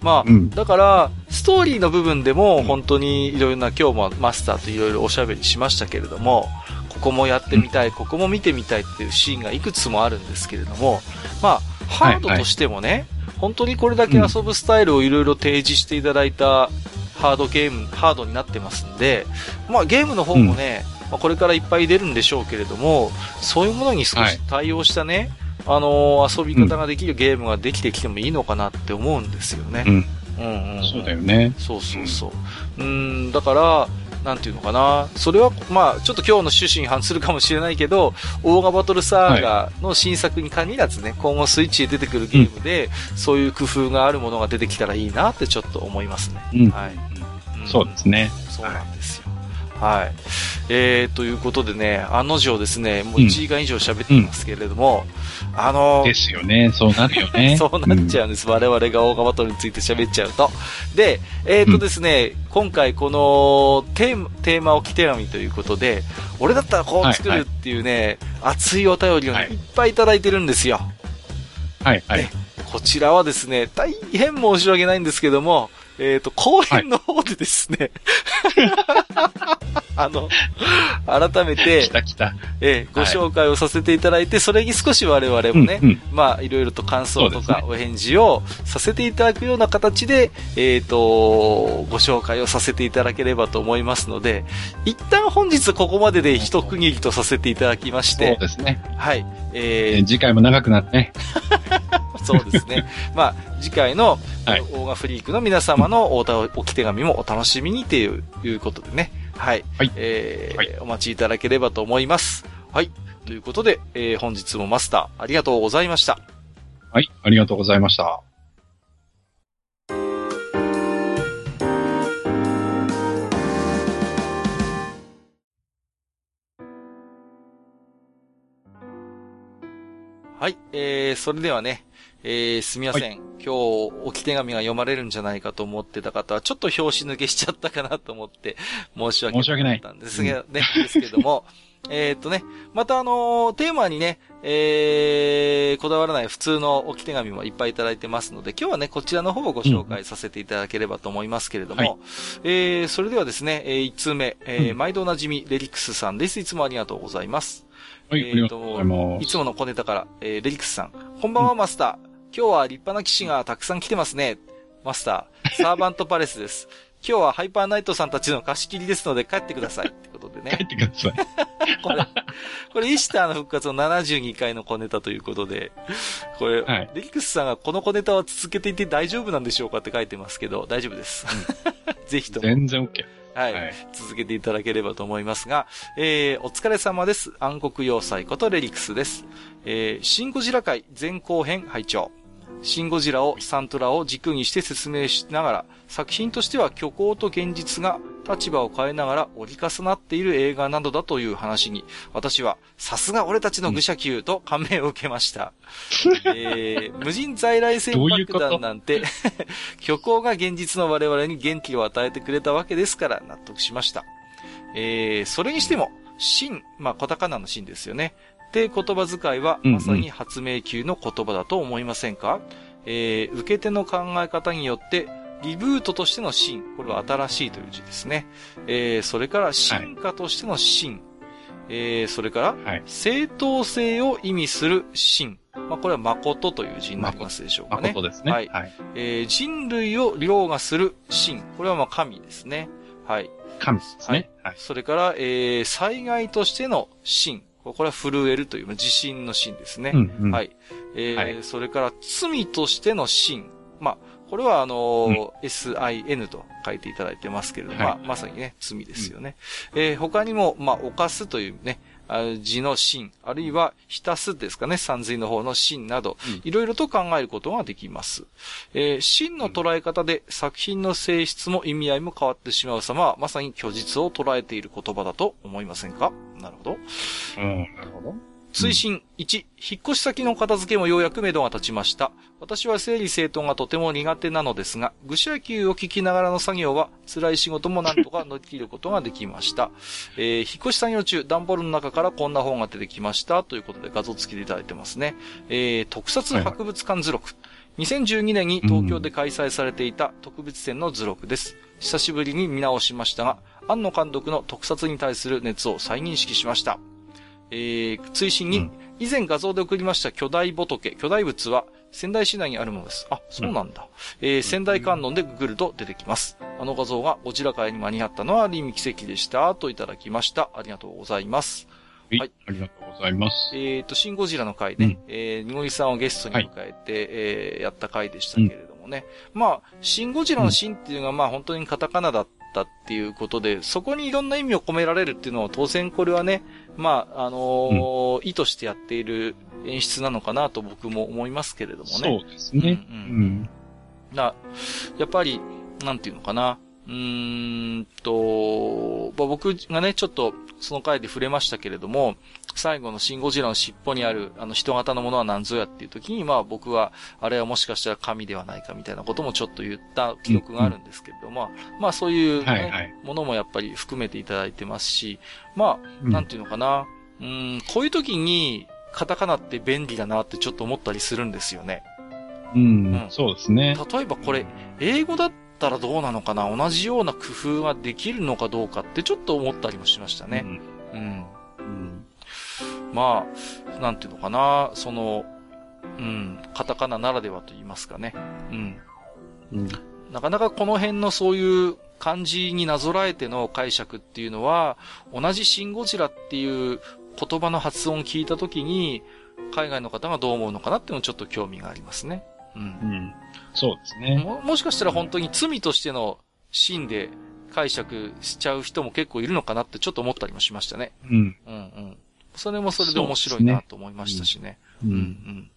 まあ、うんだから、ストーリーの部分でも、うん本当にいろいろな、今日もマスターといろいろおしゃべりしましたけれども、ここもやってみたい、ここも見てみたいっていうシーンがいくつもあるんですけれども、まあ、ハードとしてもね、本当にこれだけ遊ぶスタイルをいろいろ提示していただいたハードゲーム、ハードになってますんで、まあゲームの方もね、まあ、これからいっぱい出るんでしょうけれども、そういうものに少し対応したね、あのー遊び方ができるゲームができてきてもいいのかなって思うんですよねう。ん。うんうんうんそうだよね。そうそうそう。うん、だから、なんていうのかな。それは、まあ、ちょっと今日の趣旨に反するかもしれないけど、オーガバトルサーガの新作に限らずね、今後スイッチで出てくるゲームで、そういう工夫があるものが出てきたらいいなってちょっと思いますね。うん。はい。んそうですね。そうなんですよ。はい。えー、ということでね、案の定ですね、もう1時間以上喋ってますけれども、あのーですよね。そうなるよね。そうなっちゃうんです。我々がオーガバトルについて喋っちゃうと。で、えっ、とですね、今回このテーマ、テーマ置き手紙ということで、俺だったらこう作るっていうね、熱いお便りをいいっぱいいただいてるんですよ。はい、はいね。こちらはですね、大変申し訳ないんですけども、えっ、と、後編の方でですね、あの、改めて来、た来た。えーご紹介をさせていただいて、それに少し我々もね、うんうん。まあ、いろいろと感想とかお返事をさせていただくような形で、えっ、と、ご紹介をさせていただければと思いますので、一旦本日ここまでで一区切りとさせていただきましそうて、ですね。はい、ええー次回も長くなってね。ー そうですね。まあ、次回の、はいオーガフリークの皆様のおたおき手紙もお楽しみにといういうことでね、はい、はいえーはいお待ちいただければと思います。はい。ということで、えー本日もマスター、ありがとうございました。はい、ありがとうございました。はい。えー、それではね、えー、すみません。今日、置き手紙が読まれるんじゃないかと思ってた方は、ちょっと拍子抜けしちゃったかなと思って、申し訳申し訳ないったんですが、ね、ですけども、えーっとね、またあのーテーマにね、えー、こだわらない普通の置き手紙もいっぱいいただいてますので、今日はね、こちらの方をご紹介させていただければと思いますけれども、はいえー、それではですね、えー、1通目、えーうん毎度おなじみ、レリクスさんです。いつもありがとうございます。はい、えーといつもの小ネタから、えーレリクスさん。こんばんは、マスター。今日は立派な騎士がたくさん来てますね。マスター、サーバントパレスです。今日はハイパーナイトさんたちの貸し切りですので帰ってください。ってことでね。帰ってください。これ、これ、イシターの復活の72回の小ネタということで、これ、はい、デリクスさんがこの小ネタは続けていて大丈夫なんでしょうかって書いてますけど、大丈夫です。ぜひとも。全然 OK。はい、はい。続けていただければと思いますが、えー、お疲れ様です。暗黒要塞ことレリクスです。えー、シンゴジラ界前後編拝聴シンゴジラをサントラを軸にして説明しながら、作品としては虚構と現実が立場を変えながら折り重なっている映画などだという話に、私は、さすが俺たちの愚者級と感銘を受けました。えー、無人在来線爆弾なんて 虚構が現実の我々に元気を与えてくれたわけですから納得しました。えー、それにしても、真、まあ、小高菜の真ですよね。って言葉遣いはまさに発明級の言葉だと思いませんか、うんうん、えー、受け手の考え方によって、リブートとしての真、これは新しいという字ですね。えー、それから進化としての真、はい、えー、それから、正当性を意味する真。まあ、これは誠という字になりますでしょうかね。誠ですね。はい。はい、えー、人類を凌駕する真。これはまあ神ですね。はい。神ですね。はい。それから、えー、災害としての真。これは震えるという、地震の震ですね。うんうん、はい。えー、はい、それから罪としての真。まあ、これはあのーうん、sin と書いていただいてますけれども、はい、まあ、まさにね、罪ですよね。うん、えー、他にも、まあ、犯すというね、字の真、あるいは浸すですかね、三髄の方の真など、いろいろと考えることができます。えー、真の捉え方で作品の性質も意味合いも変わってしまう様は、まさに虚実を捉えている言葉だと思いませんか？なるほど。うん、なるほど。推進1、引っ越し先の片付けもようやく目処が立ちました。私は整理整頓がとても苦手なのですが、愚者級を聞きながらの作業は辛い仕事もなんとか乗り切ることができました。えー、引っ越し作業中、段ボールの中からこんな本が出てきました。ということで画像付きでいただいてますね。えー、特撮博物館図録。2012年に東京で開催されていた特別展の図録です。久しぶりに見直しましたが、庵野監督の特撮に対する熱を再認識しました。えー、追伸に、以前画像で送りました巨大仏、巨大仏は仙台市内にあるものです。あ、そうなんだ。うん、えー、仙台観音でググると出てきます。あの画像がゴジラ界に間に合ったのはある意味奇跡でした。といただきました。ありがとうございます。はい。ありがとうございます。えっ、ー、と、シンゴジラの回ね、うん、えー、ニゴリさんをゲストに迎えて、はい、えー、やった回でしたけれどもね。うん、まあ、シンゴジラのシンっていうのは、まあ本当にカタカナだったっていうことで、そこにいろんな意味を込められるっていうのは当然これはね、まあ、あのーうん、意図してやっている演出なのかなと僕も思いますけれどもね。そうですね。うん、うん。な、やっぱり、なんていうのかな。うーんと、まあ、僕がね、ちょっとその回で触れましたけれども、最後のシンゴジラの尻尾にある、あの人型のものは何ぞやっていう時に、まあ僕は、あれはもしかしたら神ではないかみたいなこともちょっと言った記憶があるんですけれども、うん、まあそういう、ねはいはい、ものもやっぱり含めていただいてますし、まあ、なんていうのかな、うん、こういう時に、カタカナって便利だなってちょっと思ったりするんですよね。うん、うん、そうですね。例えばこれ、英語だったらどうなのかな？同じような工夫ができるのかどうかってちょっと思ったりもしましたね。うん。うん。うん、まあ、なんていうのかな、その、うん、カタカナならではと言いますかね。うん。うん、なかなかこの辺のそういう漢字になぞらえての解釈っていうのは、同じシンゴジラっていう言葉の発音を聞いたときに、海外の方がどう思うのかなっていうのもちょっと興味がありますね。うん。うん。そうですね。も、もしかしたら本当に罪としてのシーンで解釈しちゃう人も結構いるのかなってちょっと思ったりもしましたね。うん。うんうん。それもそれで面白いなと思いましたしね。うねうん、うん、うん。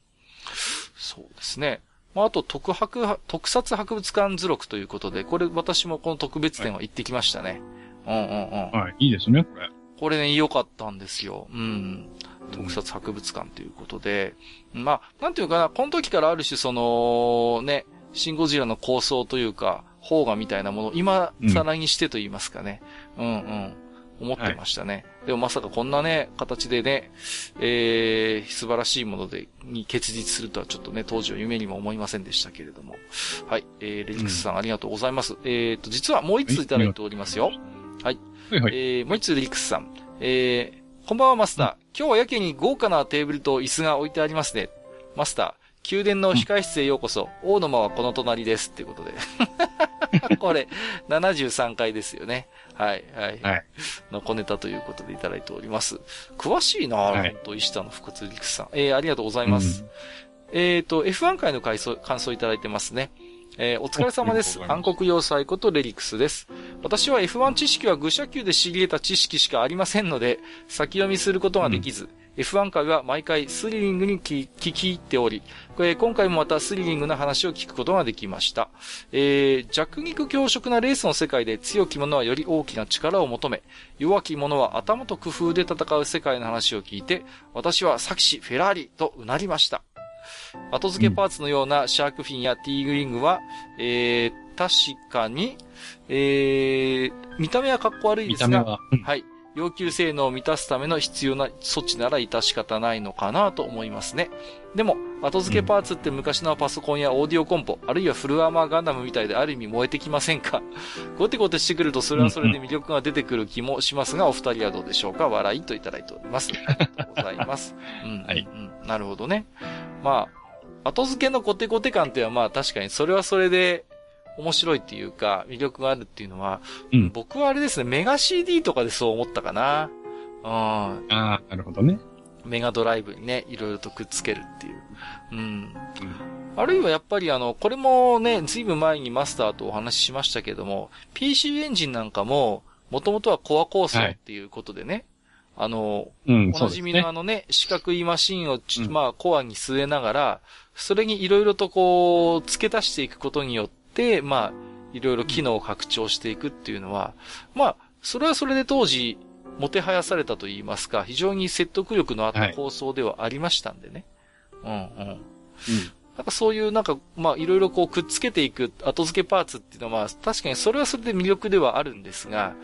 そうですね。まあ、あと、特博、特撮博物館図録ということで、これ私もこの特別展は行ってきましたね。はい、うんうんうん。はい、いいですね、これ。これね、良かったんですよ。うん。特撮博物館ということで、うん、まあ、なんていうかな、この時からある種その、ね、シンゴジラの構想というか、邦画みたいなものを今更にしてと言いますかね。うん、うん、うん思ってましたね。はい、でもまさかこんなね、形でね、えー、素晴らしいもので、に結実するとはちょっとね、当時は夢にも思いませんでしたけれども。はい。えー、レリクスさん、ありがとうございます。えーと、実はもう一ついただいておりますよ。はい。はい、はい、えー、もう一つレリクスさん。えー、こんばんはマスター。今日はやけに豪華なテーブルと椅子が置いてありますね。マスター、宮殿の控室へようこそ。大の間はこの隣です。っていうことで。これ、73回ですよね。はい、はい。はい。の小ネタということでいただいております。詳しいなぁ、はい、本当石田の福津陸さん。えー、ありがとうございます。うん、えっ、ー、と、F1 回の感想、感想いただいてますね。えー、お疲れ様です。暗黒要塞ことレリクスです。私は F1 知識は愚者級で知り得た知識しかありませんので、先読みすることができず、うん F1 回は毎回スリリングに聞き入っており、今回もまたスリリングな話を聞くことができました。えー、弱肉強食なレースの世界で強き者はより大きな力を求め、弱き者は頭と工夫で戦う世界の話を聞いて、私はサキシ・フェラーリとうなりました。後付けパーツのようなシャークフィンやティーグリングは、えー、確かに、えー、見た目はかっこ悪いですが、はい。要求性能を満たすための必要な措置なら致し方ないのかなと思いますね。でも、後付けパーツって昔のパソコンやオーディオコンポ、あるいはフルアーマーガンダムみたいである意味燃えてきませんか？ゴテゴテしてくるとそれはそれで魅力が出てくる気もしますが、お二人はどうでしょうか？笑いといただいております。ありがとうございます。うん。はい、うん。なるほどね。まあ、後付けのゴテゴテ感っていうのはまあ確かにそれはそれで、面白いっていうか、魅力があるっていうのは、うん、僕はあれですね、メガ CD とかでそう思ったかな。うん。ああ、なるほどね。メガドライブにね、いろいろとくっつけるっていう。うん。うん、あるいはやっぱりあの、これもね、ずいぶん前にマスターとお話ししましたけども、PC エンジンなんかも、もともとはコア構想っていうことでね、はい、あの、うん、おなじみのあのね、四角いマシンを、まあ、コアに据えながら、それにいろいろとこう、付け足していくことによって、まあ、いろいろ機能を拡張していくっていうのは、まあ、それはそれで当時、もてはやされたと言いますか、非常に説得力のあった構想ではありましたんでね。はい、うんうん。うん。なんかそういうなんか、まあいろいろこうくっつけていく後付けパーツっていうのは、まあ確かにそれはそれで魅力ではあるんですが、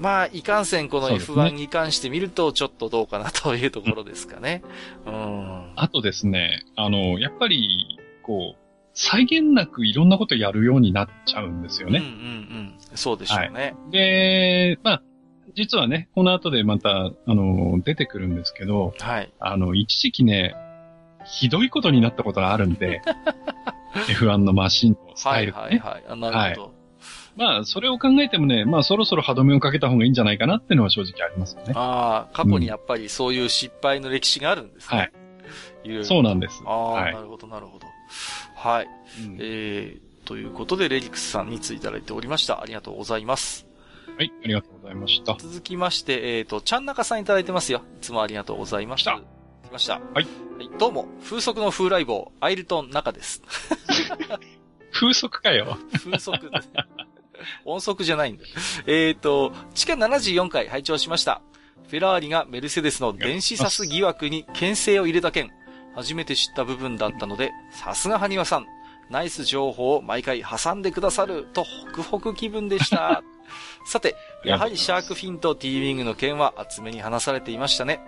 まあいかんせんこの F1 に関して見るとちょっとどうかなというところですかね。うん。あとですね、あの、やっぱり、こう、際限なくいろんなことやるようになっちゃうんですよね。うんうんうん。そうでしょうね。はい、で、まあ、実はね、この後でまた、あの、出てくるんですけど、はい。あの、一時期ね、ひどいことになったことがあるんで、F1 のマシンのスタイル、ね、はいはいはい。なるほど。はいまあ、それを考えてもね、まあ、そろそろ歯止めをかけた方がいいんじゃないかなっていうのは正直ありますよね。ああ、過去にやっぱりそういう失敗の歴史があるんですね。はい。そうなんです。ああ、はい、なるほど、なるほど。はい。うん、えー、ということで、レリクスさんについただいておりました。ありがとうございます。はい、ありがとうございました。続きまして、えっ、ー、と、ちゃんなかさんいただいてますよ。いつもありがとうございました。来ました。はい。はい。どうも、風速の風来坊、アイルトン中です。風速かよ。風速です、ね。音速じゃないんだ。えっ、ー、と、地下74回拝聴しました。フェラーリがメルセデスの電子サス疑惑に牽制を入れた件。初めて知った部分だったので、さすがハニワさん、ナイス情報を毎回挟んでくださるとホクホク気分でした。さて、やはりシャークフィンとティーウィングの件は厚めに話されていましたね。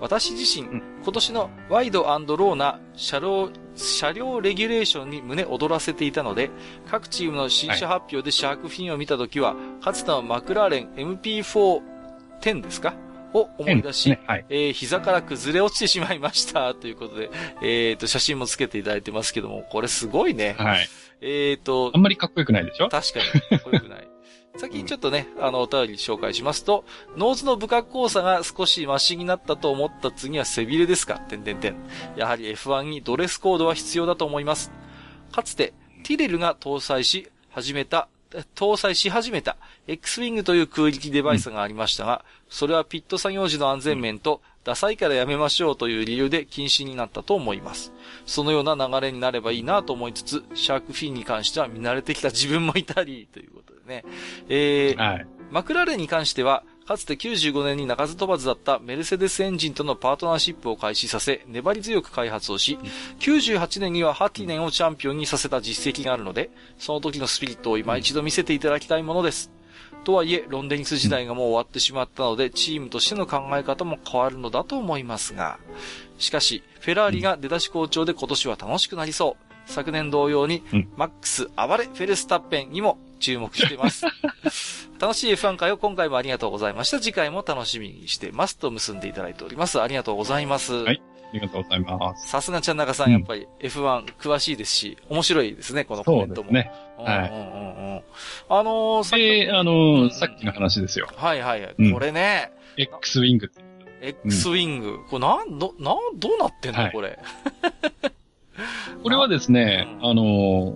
私自身、今年のワイドローな車両、車両レギュレーションに胸躍らせていたので、各チームの新車発表でシャークフィンを見たときは、かつてのマクラーレン MP410 ですか？を思い出し、ねはい、えー、膝から崩れ落ちてしまいました。ということで、えっ、ー、と、写真もつけていただいてますけども、これすごいね。はい。えっ、ー、と、あんまりかっこよくないでしょ？確かに、かっこよくない。先にちょっとね、あの、お便り紹介しますと、ノーズの不格好さが少しマシになったと思った次は背びれですか？てんてんてん。やはり F1 にドレスコードは必要だと思います。かつて、ティレルが搭載し、始めた搭載し始めた X-Wing という空力デバイスがありましたが、それはピット作業時の安全面と、ダサいからやめましょうという理由で禁止になったと思います。そのような流れになればいいなと思いつつ、シャークフィンに関しては見慣れてきた自分もいたり、ということでね。えー、はい、マクラーレンに関しては、かつて95年に鳴かず飛ばずだったメルセデスエンジンとのパートナーシップを開始させ、粘り強く開発をし、98年にはハティネンをチャンピオンにさせた実績があるので、その時のスピリットを今一度見せていただきたいものです。とはいえ、ロンデニス時代がもう終わってしまったので、チームとしての考え方も変わるのだと思いますが。しかし、フェラーリが出だし好調で今年は楽しくなりそう。昨年同様に、マックス暴れフェルスタッペンにも注目しています。楽しい F1 会を今回もありがとうございました。次回も楽しみにしてますと結んでいただいております。ありがとうございます。はい。ありがとうございます。さすがちゃん中さん、やっぱり F1 詳しいですし、面白いですね、このコメントも。そうですね。はいうんうんうんうん。あのー、さっきで、あうんの、さっきの話ですよ。はいはいはい。うんこれね、X ウィング。X ウィング。これなん、ど、なん、どうなってんの、はいこれ。これはですね、うんあの、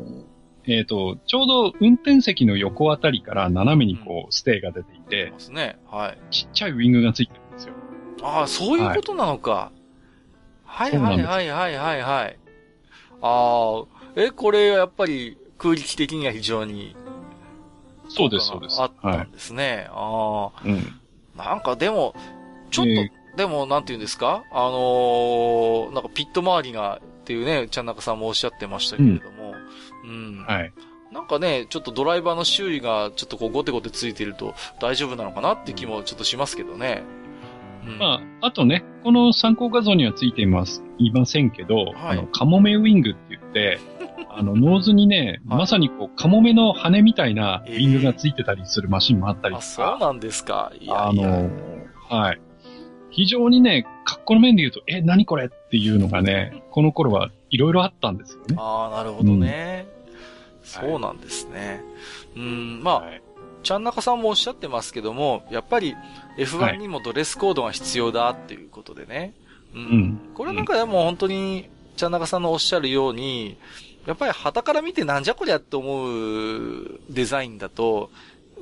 えっ、と、ちょうど運転席の横あたりから斜めにこう、ステーが出ていて、ますね。はい。ちっちゃいウィングがついてるんですよ。ああ、そういうことなのか。はいそうなんですはいはいはいはいはい。ああ、え、これやっぱり空力的には非常に。そうです、そうです。あったはんですね。あい。うん。あ、なんかでも、ちょっと、えでも、なんて言うんですか？あのーなんかピット周りが、っていうね、ちゃん中さんもおっしゃってましたけれども、うん。はい。なんかね、ちょっとドライバーの修理がちょっとこうゴテゴテついてると大丈夫なのかなって気もちょっとしますけどね。うん。まあ、あとね、この参考画像にはついています、いませんけど、はいあの、カモメウィングって言って、あの、ノーズにね、はいまさにこう、カモメの羽みたいなウィングがついてたりするマシンもあったりあ、とそうか、なんですか。いやあいや。の、はい。非常にね、格好の面で言うと、え、何これ？っていうのがね、この頃はいろいろあったんですよね。ああ、なるほどね。うんそうなんですね。うん、まあ、はいちゃん中さんもおっしゃってますけども、やっぱり F1 にもドレスコードが必要だっていうことでね。うん。うんこれはなんかでも本当に、ちゃん中さんのおっしゃるように、やっぱり旗から見てなんじゃこりゃって思うデザインだと、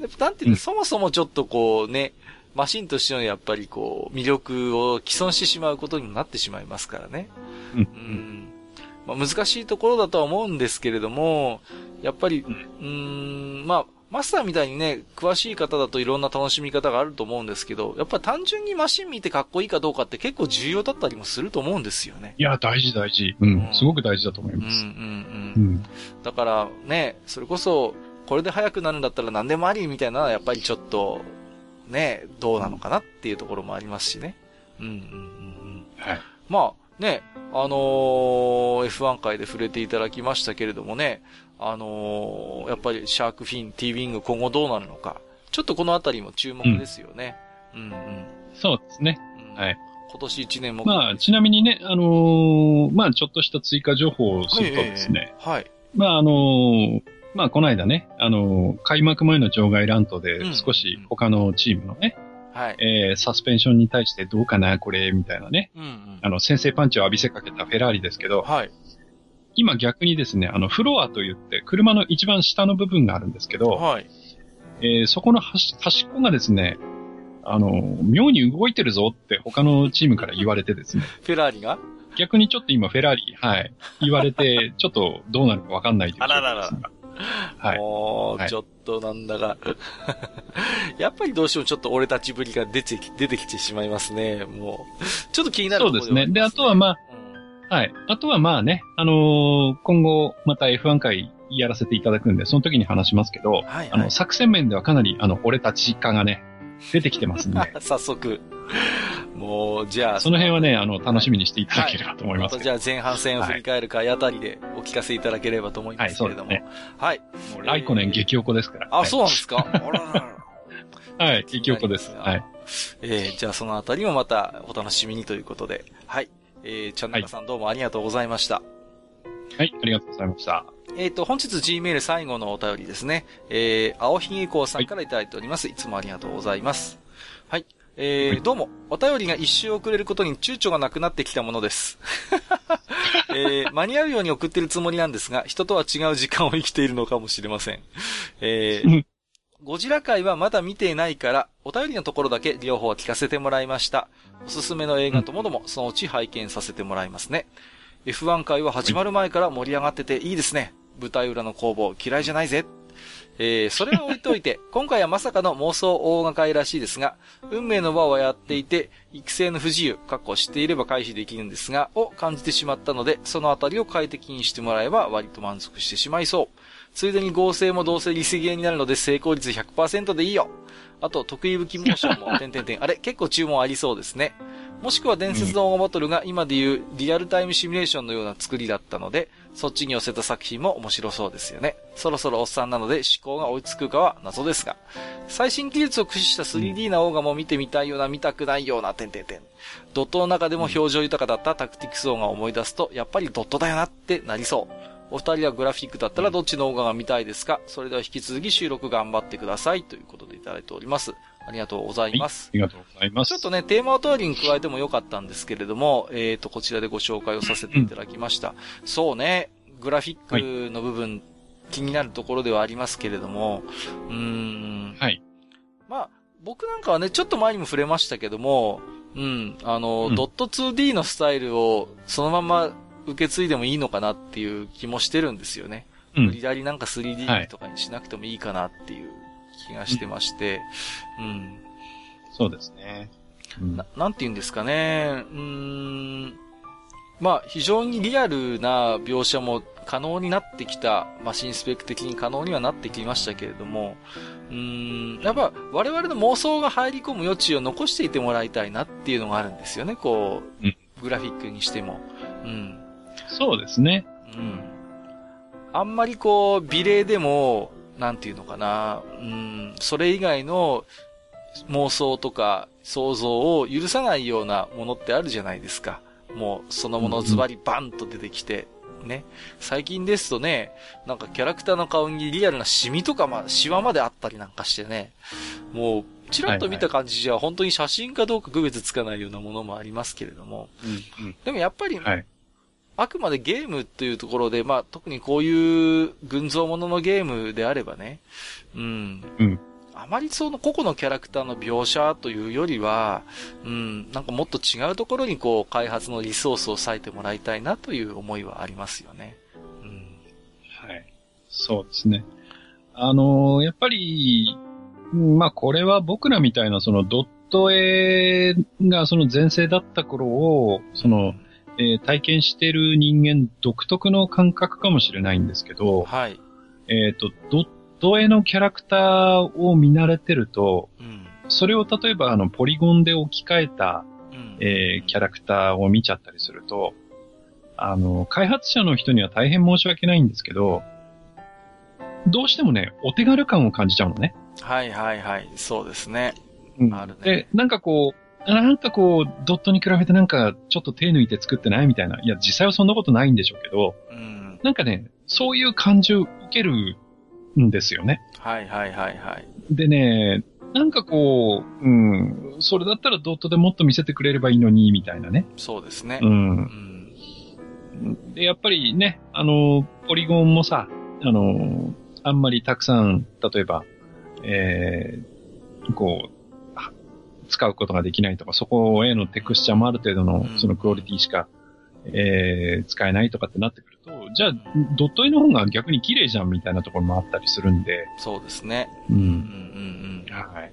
やっぱなんていうの、うんそもそもちょっとこうね、マシンとしてのやっぱりこう、魅力を既存してしまうことにもなってしまいますからね。うんうんまあ、難しいところだとは思うんですけれども、やっぱり、ううんーん、まあ、マスターみたいにね、詳しい方だといろんな楽しみ方があると思うんですけど、やっぱり単純にマシン見てかっこいいかどうかって結構重要だったりもすると思うんですよね。いや、大事大事。ううんん。すごく大事だと思いうん、うん、ます。う。うんん。だからね、それこそ、これで速くなるんだったら何でもありみたいなのはやっぱりちょっと、ね、どうなのかなっていうところもありますしね。うん、うん、うん、うん。はい。まあね、あのー F1 回で触れていただきましたけれどもね、あのーやっぱりシャークフィン、T ウィング今後どうなるのか、ちょっとこのあたりも注目ですよね。うん、うん、そうですね。うんはい。今年1年も。まあ、ちなみにね、あのーまあ、ちょっとした追加情報をするとですね、はい。まあ、あのーまあ、この間ね、あのー開幕前の場外乱闘でうん少し他のチームのね、はい。えーサスペンションに対してどうかな、これ、みたいなね、うん、うん。あの、先制パンチを浴びせかけたフェラーリですけど、はい。今逆にですね、あの、フロアと言って、車の一番下の部分があるんですけど、はい。えーそこの端端っこがですね、あの、妙に動いてるぞって他のチームから言われてですね、フェラーリが？逆にちょっと今フェラーリ、はい、言われて、ちょっとどうなるかわかんないというあらららはい。もう、はいちょっとなんだか。やっぱりどうしてもちょっと俺たちぶりが出てき、出てきてしまいますね。もう。ちょっと気になるところそうですねであとはまあはい。あとはまあね、あのー今後また F1 回やらせていただくんで、その時に話しますけど、はい、はい。あの、作戦面ではかなり、あの、俺たち化がね、出てきてますんで、早速。もう、じゃあ。その辺はね、あの、楽しみにしていただければと思いますけど。またじゃあ前半戦を振り返る回あたりでお聞かせいただければと思いますけれども。はいはい。もうライコネン激おこですから。あ、はいそうなんですか？あららら。はい、激おこです。はい。えー、じゃあそのあたりもまたお楽しみにということで。はい。えー、ちゃんなかさんどうもありがとうございました。はい、ありがとうございました。えっ、と、本日 Gmail 最後のお便りですね。えー、青ひげこうさんからいただいております。い、つもありがとうございます。はい。えーはいどうも、お便りが一周遅れることに躊躇がなくなってきたものです。えー間に合うように送ってるつもりなんですが、人とは違う時間を生きているのかもしれません。えーうんゴジラ界はまだ見ていないから、お便りのところだけ両方聞かせてもらいました。おすすめの映画ともども、そのうち拝見させてもらいますね。F1 回は始まる前から盛り上がってていいですね。舞台裏の攻防嫌いじゃないぜ。えー、それは置いといて、今回はまさかの妄想大掛かりらしいですが、運命の輪をやっていて、育成の不自由、かっこ知っていれば回避できるんですが、を感じてしまったので、そのあたりを快適にしてもらえば割と満足してしまいそう。ついでに合成もどうせリスゲーになるので成功率100%でいいよ。あと、得意武器モーションも、点々点。あれ、結構注文ありそうですね。もしくは伝説のオーバトルが今でいうリアルタイムシミュレーションのような作りだったので、そっちに寄せた作品も面白そうですよね。そろそろおっさんなので思考が追いつくかは謎ですが、最新技術を駆使した 3D なオーガも見てみたいような見たくないような点々点。ドットの中でも表情豊かだったタクティクスオーガを思い出すと、やっぱりドットだよなってなりそう。お二人はグラフィックだったらどっちのオーガが見たいですか？それでは引き続き収録頑張ってください。ということでいただいております。ありがとうございます。はい、ありがとうございます。ちょっとね、テーマお便りに加えてもよかったんですけれども、えっ、ー、と、こちらでご紹介をさせていただきました。うん、そうね、グラフィックの部分、はい、気になるところではありますけれども、うーん。はい。まあ、僕なんかはね、ちょっと前にも触れましたけども、うん、あの、うん、ドット 2D のスタイルをそのまま受け継いでもいいのかなっていう気もしてるんですよね。うん。無理やりなんか 3D とかにしなくてもいいかなっていう気がしてまして、うん、うんそうですね。うん、ななんて言うんですかね。うん。まあ、非常にリアルな描写も可能になってきた、マシンスペック的に可能にはなってきましたけれども、うん、やっぱ我々の妄想が入り込む余地を残していてもらいたいなっていうのがあるんですよね、こう、うん、グラフィックにしても。うん。そうですね。うん。あんまりこう、美麗でも、なんていうのかな、うん、それ以外の妄想とか想像を許さないようなものってあるじゃないですか。もうそのものズバリバンと出てきて、ね。最近ですとね、なんかキャラクターの顔にリアルなシミとかま、シワまであったりなんかしてね、もう、ちらっと見た感じじゃ本当に写真かどうか区別つかないようなものもありますけれども、うんうん、でもやっぱり、はい、あくまでゲームというところで、まあ特にこういう群像もののゲームであればね、うん、うんあまりその個々のキャラクターの描写というよりは、うん、なんかもっと違うところにこう開発のリソースを割いてもらいたいなという思いはありますよね。うん。はい。そうですね。あのー、やっぱり、まあこれは僕らみたいなそのドット絵がその前世だった頃を、その、えー、体験してる人間独特の感覚かもしれないんですけど、はい。えっ、ー、と、ドット絵のキャラクターを見慣れてると、うん、それを例えばあの、ポリゴンで置き換えた、うん、えー、キャラクターを見ちゃったりすると、あの、開発者の人には大変申し訳ないんですけど、どうしてもね、お手軽感を感じちゃうのね。はいはいはい、そうですね。うん、あるね。で、なんかこう、なんかこう、ドットに比べてなんか、ちょっと手抜いて作ってないみたいな。いや、実際はそんなことないんでしょうけど、うん、なんかね、そういう感じを受けるんですよね。はいはいはいはい。でね、なんかこう、うん、それだったらドットでもっと見せてくれればいいのに、みたいなね。そうですね。うん。うん、で、やっぱりね、あの、ポリゴンもさ、あの、あんまりたくさん、例えば、えー、こう、使うことができないとか、そこへのテクスチャーもある程度の、そのクオリティしかえー、使えないとかってなってくると、じゃあ、ドット絵の方が逆に綺麗じゃんみたいなところもあったりするんで。そうですね。うん。うんうんうん。はい。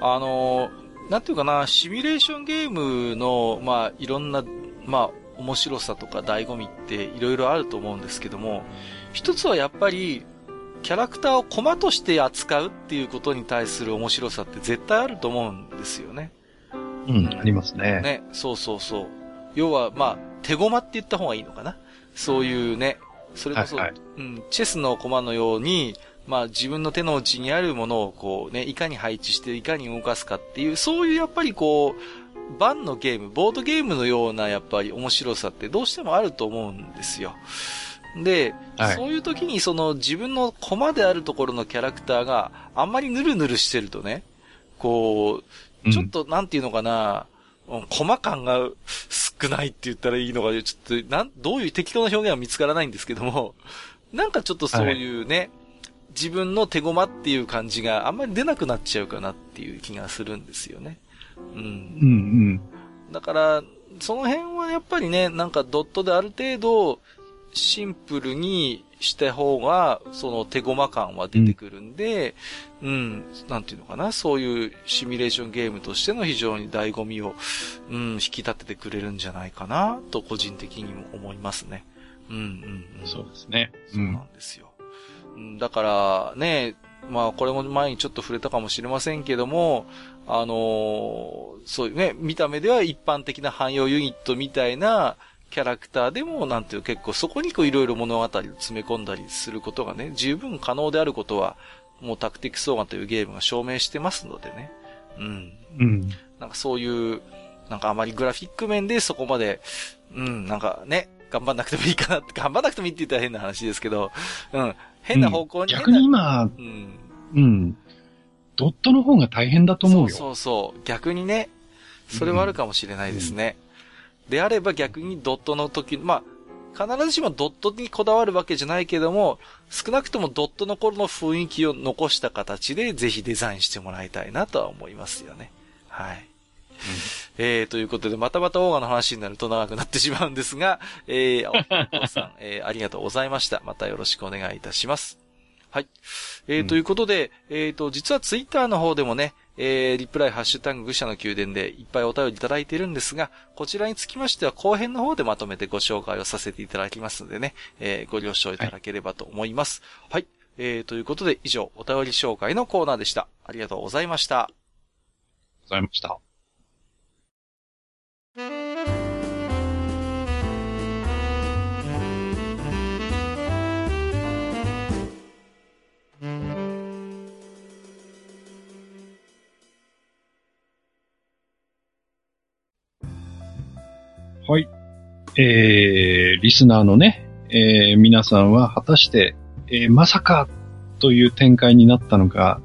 あのなんていうかな、シミュレーションゲームの、まあ、いろんな、まあ、面白さとか醍醐味っていろいろあると思うんですけども、一つはやっぱり、キャラクターをコマとして扱うっていうことに対する面白さって絶対あると思うんですよね。うん、ありますね。ね、そうそうそう。要は、まあ、手駒って言った方がいいのかなそういうね、それこそ、はいはい、うん、チェスの駒のように、まあ自分の手の内にあるものをこうね、いかに配置していかに動かすかっていう、そういうやっぱりこう、盤のゲーム、ボードゲームのようなやっぱり面白さってどうしてもあると思うんですよ。で、はい、そういう時にその自分の駒であるところのキャラクターがあんまりヌルヌルしてるとね、こう、ちょっとなんていうのかな、うん、駒感が少ないって言ったらいいのか、ちょっと、なん、どういう適当な表現は見つからないんですけども、なんかちょっとそういうね、はい、自分の手駒っていう感じがあんまり出なくなっちゃうかなっていう気がするんですよね。うん。うんうん。だから、その辺はやっぱりね、なんかドットである程度、シンプルにした方が、その手駒感は出てくるんで、うん、うん、なんていうのかな、そういうシミュレーションゲームとしての非常に醍醐味を、うん、引き立ててくれるんじゃないかな、と個人的にも思いますね。うん、うん、うん。そうですね。そうなんですよ。うん、だから、ね、まあこれも前にちょっと触れたかもしれませんけども、あのー、そういうね、見た目では一般的な汎用ユニットみたいなキャラクターでも、なんていう結構そこにこういろいろ物語を詰め込んだりすることがね、十分可能であることは、もうタクティクスオーガンというゲームが証明してますのでね。うん。うん。なんかそういう、なんかあまりグラフィック面でそこまで、うん、なんかね、頑張んなくてもいいかなって、頑張んなくてもいいって言ったら変な話ですけど、うん、変な方向に、うん、逆に今、うん、うん。ドットの方が大変だと思うよ。そうそうそう。逆にね、それはあるかもしれないですね。うん、であれば逆にドットの時、まあ、必ずしもドットにこだわるわけじゃないけども、少なくともドットの頃の雰囲気を残した形でぜひデザインしてもらいたいなとは思いますよね。はい。えー、ということで、またまたオーガの話になると長くなってしまうんですが、えー、お父さん、えー、ありがとうございました。またよろしくお願いいたします。はい。えー、ということで、えっ、ー、と、実はツイッターの方でもね、えー、リプライ、ハッシュタグ、愚者の宮殿でいっぱいお便りいただいているんですが、こちらにつきましては後編の方でまとめてご紹介をさせていただきますのでね、えー、ご了承いただければと思います。はい、はい。えー、ということで以上、お便り紹介のコーナーでした。ありがとうございました。ございました。はい。えー、リスナーのね、えー、皆さんは果たして、えー、まさかという展開になったのか、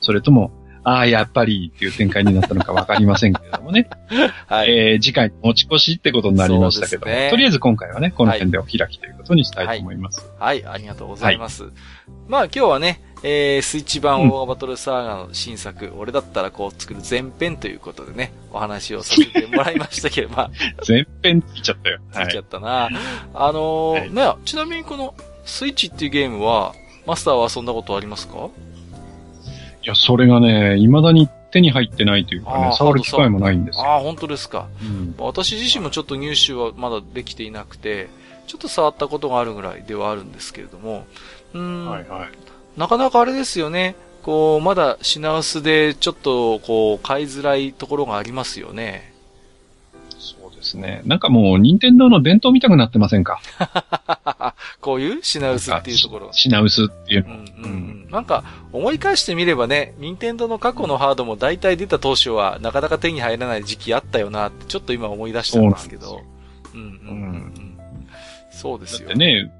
それとも、ああ、やっぱりっていう展開になったのかわかりませんけれどもね。はい。えー、次回持ち越しってことになりましたけども、ね、とりあえず今回はね、この辺でお開きということにしたいと思います。はい、はい、ありがとうございます。はい、まあ今日はね、えー、スイッチ版オーガバトルサーガの新作、うん、俺だったらこう作る前編ということでね、お話をさせてもらいましたけど、まあ。前編ついちゃったよ。ついちゃったな。はい、あのーはい、ね、ちなみにこのスイッチっていうゲームは、マスターは遊んだことありますか？いや、それがね、未だに手に入ってないというかね、触る機会もないんですよ。ああ、本当ですか、うん、私自身もちょっと入手はまだできていなくて、ちょっと触ったことがあるぐらいではあるんですけれども、うん、はいはい、なかなかあれですよね。こう、まだ品薄でちょっとこう、買いづらいところがありますよね。そうですね。なんかもう、任天堂の伝統見たくなってませんか？こういう品薄っていうところ。品薄っていうの。うんうんうん。なんか、思い返してみればね、任天堂の過去のハードも大体出た当初は、なかなか手に入らない時期あったよなって、ちょっと今思い出したんですけど。うんうんうん。そうですよ。ね、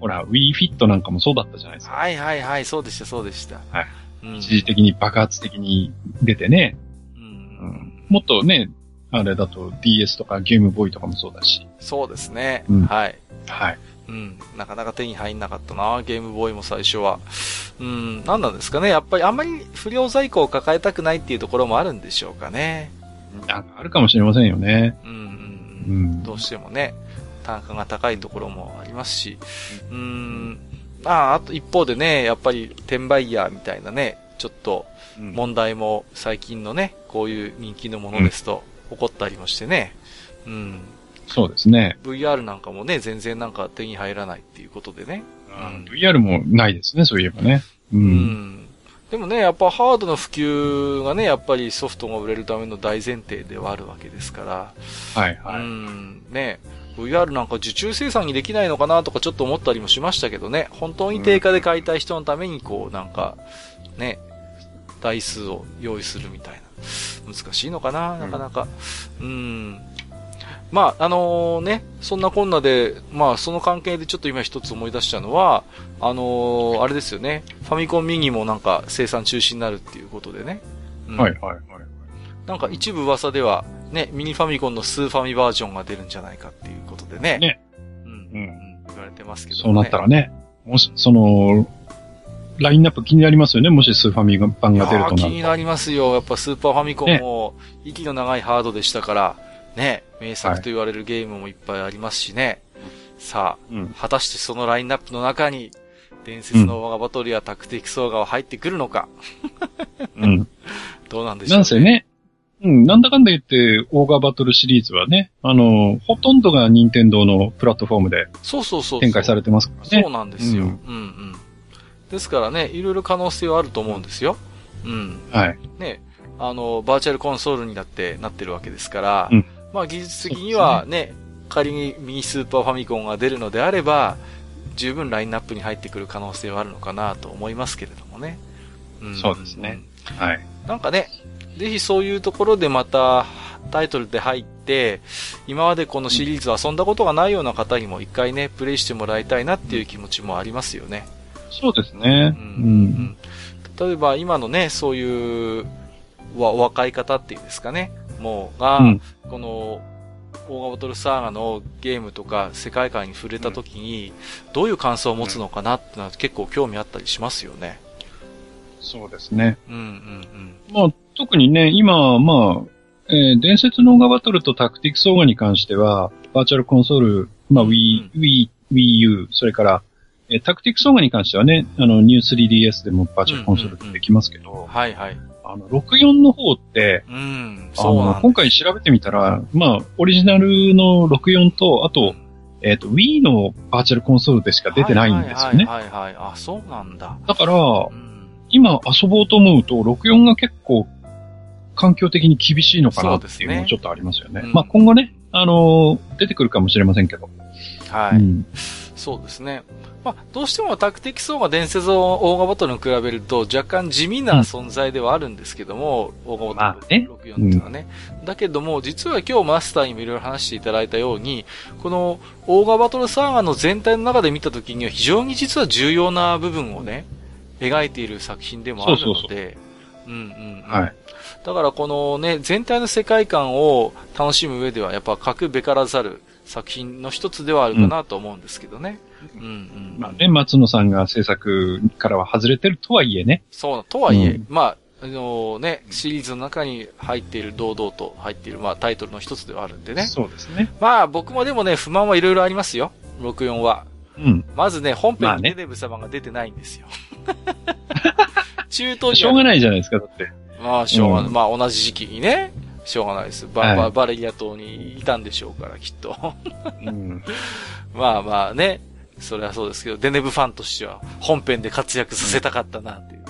ほら、Wii Fit なんかもそうだったじゃないですか。はいはいはい、そうでした、そうでした。はい。うん、一時的に爆発的に出てね。うん、うん、もっとね、あれだと DS とかゲームボーイとかもそうだし。そうですね。うん、はい。はい。うん。なかなか手に入んなかったな、ゲームボーイも最初は。うん、なんなんですかね。やっぱりあんまり不良在庫を抱えたくないっていうところもあるんでしょうかね。なんかあるかもしれませんよね。うん、うん、うん。どうしてもね。単価が高いところもありますし、うーん、ああと一方でね、やっぱり転売ヤーみたいなね、ちょっと問題も最近のね、こういう人気のものですと起こったりもしてね、うん。そうですね。VR なんかもね、全然なんか手に入らないっていうことでね。うん、VR もないですね、そういえばね。うん、うんでもね、やっぱハードの普及がね、やっぱりソフトが売れるための大前提ではあるわけですから。はいはい。うん、ね。VR なんか受注生産にできないのかなとかちょっと思ったりもしましたけどね。本当に定価で買いたい人のためにこうなんか、ね、台数を用意するみたいな。難しいのかななかなか。うん。うんまあ、あのー、ね、そんなこんなで、まあ、その関係でちょっと今一つ思い出したのは、あのー、あれですよね、ファミコンミニもなんか生産中止になるっていうことでね。うん、はいはいはい。なんか一部噂では、ね、ミニファミコンのスーファミバージョンが出るんじゃないかっていうことでね。ね。うん。うん。言われてますけど、ね、そうなったらね、もし、その、ラインナップ気になりますよね？もしスーファミ版が出るとな気になりますよ。やっぱスーパーファミコンも、息の長いハードでしたから、ね、名作と言われるゲームもいっぱいありますしね。はい、さあ、うん、果たしてそのラインナップの中に、伝説のワガバトルやタクティクスオーガは入ってくるのか？うん。どうなんでしょう、ね、なんせね、うん、なんだかんだ言って、オーガーバトルシリーズはね、あの、ほとんどが任天堂のプラットフォームで、そうそうそう。展開されてますからね。そうなんですよ。うん、うん、うんですからね、いろいろ可能性はあると思うんですよ。うん。はい。ね、あの、バーチャルコンソールになってなってるわけですから、うん、まあ技術的にはね、ね仮にミニスーパーファミコンが出るのであれば、十分ラインナップに入ってくる可能性はあるのかなと思いますけれどもね。うん、そうですね。はい。なんかね、ぜひそういうところでまたタイトルで入って、今までこのシリーズ遊んだことがないような方にも一回ね、プレイしてもらいたいなっていう気持ちもありますよね。そうですね。うん。うん、例えば今のね、そういう、若い方っていうんですかね、もうが、うん、この、オーガバトルサーガのゲームとか世界観に触れた時に、どういう感想を持つのかなってのは結構興味あったりしますよね。そうですね。うんうんうん。まあ、特にね、今、まあ、えー、伝説のオーガバトルとタクティクスオーガに関しては、バーチャルコンソール、まあ、Wii、うん、Wii、Wii U、それから、えー、タクティクスオーガに関してはね、あの、ニュー 3DS でもバーチャルコンソールできますけど、うん。うんうん、はいはい。あの、64の方って、うん、あの、今回調べてみたら、まあ、オリジナルの64と、あと、えっ、ー、と、Wii のバーチャルコンソールでしか出てないんですよね。はいはいはい、はい、あ、そうなんだ。だから、うん、今遊ぼうと思うと、64が結構環境的に厳しいのかなっていうのもちょっとありますよね。ねうん、まあ今後ね、あのー、出てくるかもしれませんけど。はい。うん、そうですね。まあ、どうしてもタクティクスオーガ伝説のオーガバトルに比べると若干地味な存在ではあるんですけども、うん、オーガバトル64っていうのはね。うん、だけども、実は今日マスターにもいろいろ話していただいたように、このオーガバトルサーガの全体の中で見たときには非常に実は重要な部分をね、描いている作品でもあるので、そうそうそううんうん、うん。はい。だからこのね、全体の世界観を楽しむ上では、やっぱ格べからざる作品の一つではあるかなと思うんですけどね。うん、うん、うん。まあね、松野さんが制作からは外れてるとはいえね。そう、とはいえ、うん、まあ、あのね、シリーズの中に入っている、堂々と入っている、まあタイトルの一つではあるんでね。そうですね。まあ僕もでもね、不満はいろいろありますよ。64は。うん。まずね、本編にデネブ様が出てないんですよ。中東に。しょうがないじゃないですか、だって。まあ、しょうがない。うん、まあ、同じ時期にね、しょうがないです。バ,、ババレリア島にいたんでしょうから、きっと。うん、まあまあね、それはそうですけど、デネブファンとしては本編で活躍させたかったな、っていう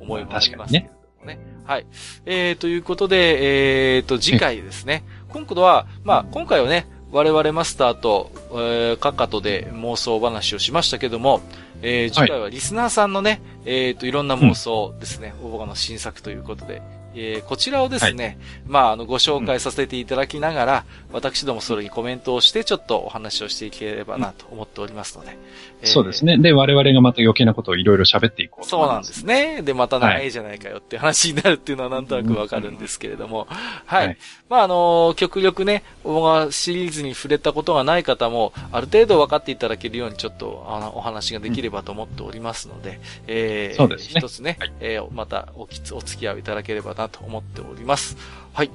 思いもありますけどもね。はい。えー、ということで、えーと、次回ですね。今度は、まあ、今回はね、我々マスターと、えー、カカトで妄想話をしましたけども、えー、次回はリスナーさんのね、はい、えっ、ー、と、いろんな妄想ですね、うん、応募の新作ということで、えー、こちらをですね、はい、まあ、あの、ご紹介させていただきながら、うん、私どもそれにコメントをして、ちょっとお話をしていければなと思っておりますので。えー、そうですね。で、我々がまた余計なことをいろいろ喋っていこうそうなんですね。で、またないじゃないかよって話になるっていうのはなんとなくわかるんですけれども。はい。はい、まあ、あの極力ね、オーガシリーズに触れたことがない方も、ある程度分かっていただけるようにちょっと、あの、お話ができればと思っておりますので、うん、えー、そうですね。一つね、はい、えー、またおきつ、お付き合いいただければなと思っております。はい。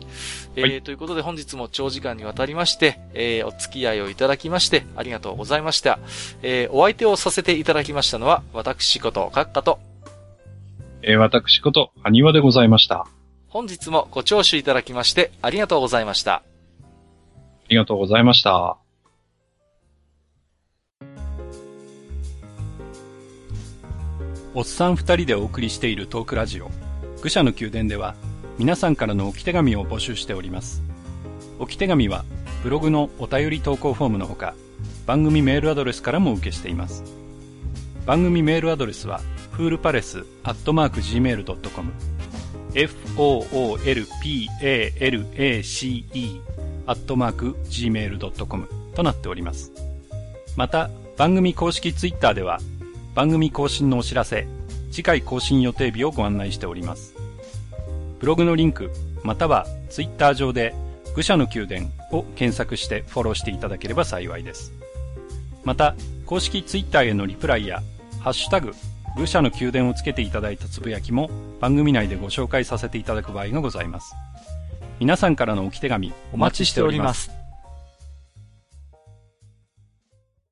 えー、はい、ということで本日も長時間にわたりまして、えー、お付き合いをいただきまして、ありがとうございました。えー、お相手をさせていただきましたのは、私こと、閣下と、えー、私こと、はにわでございました。本日もご聴取いただきまして、ありがとうございました。ありがとうございました。おっさん二人でお送りしているトークラジオ、愚者の宮殿では、皆さんからの置き手紙を募集しております。置き手紙はブログのお便り投稿フォームのほか、番組メールアドレスからも受けしています。番組メールアドレスは、フールパレスアットマーク Gmail.com foolpalace アットマーク Gmail.com となっております。また、番組公式ツイッターでは、番組更新のお知らせ、次回更新予定日をご案内しております。ブログのリンク、またはツイッター上で愚者の宮殿を検索してフォローしていただければ幸いです。また、公式ツイッターへのリプライや、ハッシュタグ、愚者の宮殿をつけていただいたつぶやきも番組内でご紹介させていただく場合がございます。皆さんからの置き手紙お待ちしております。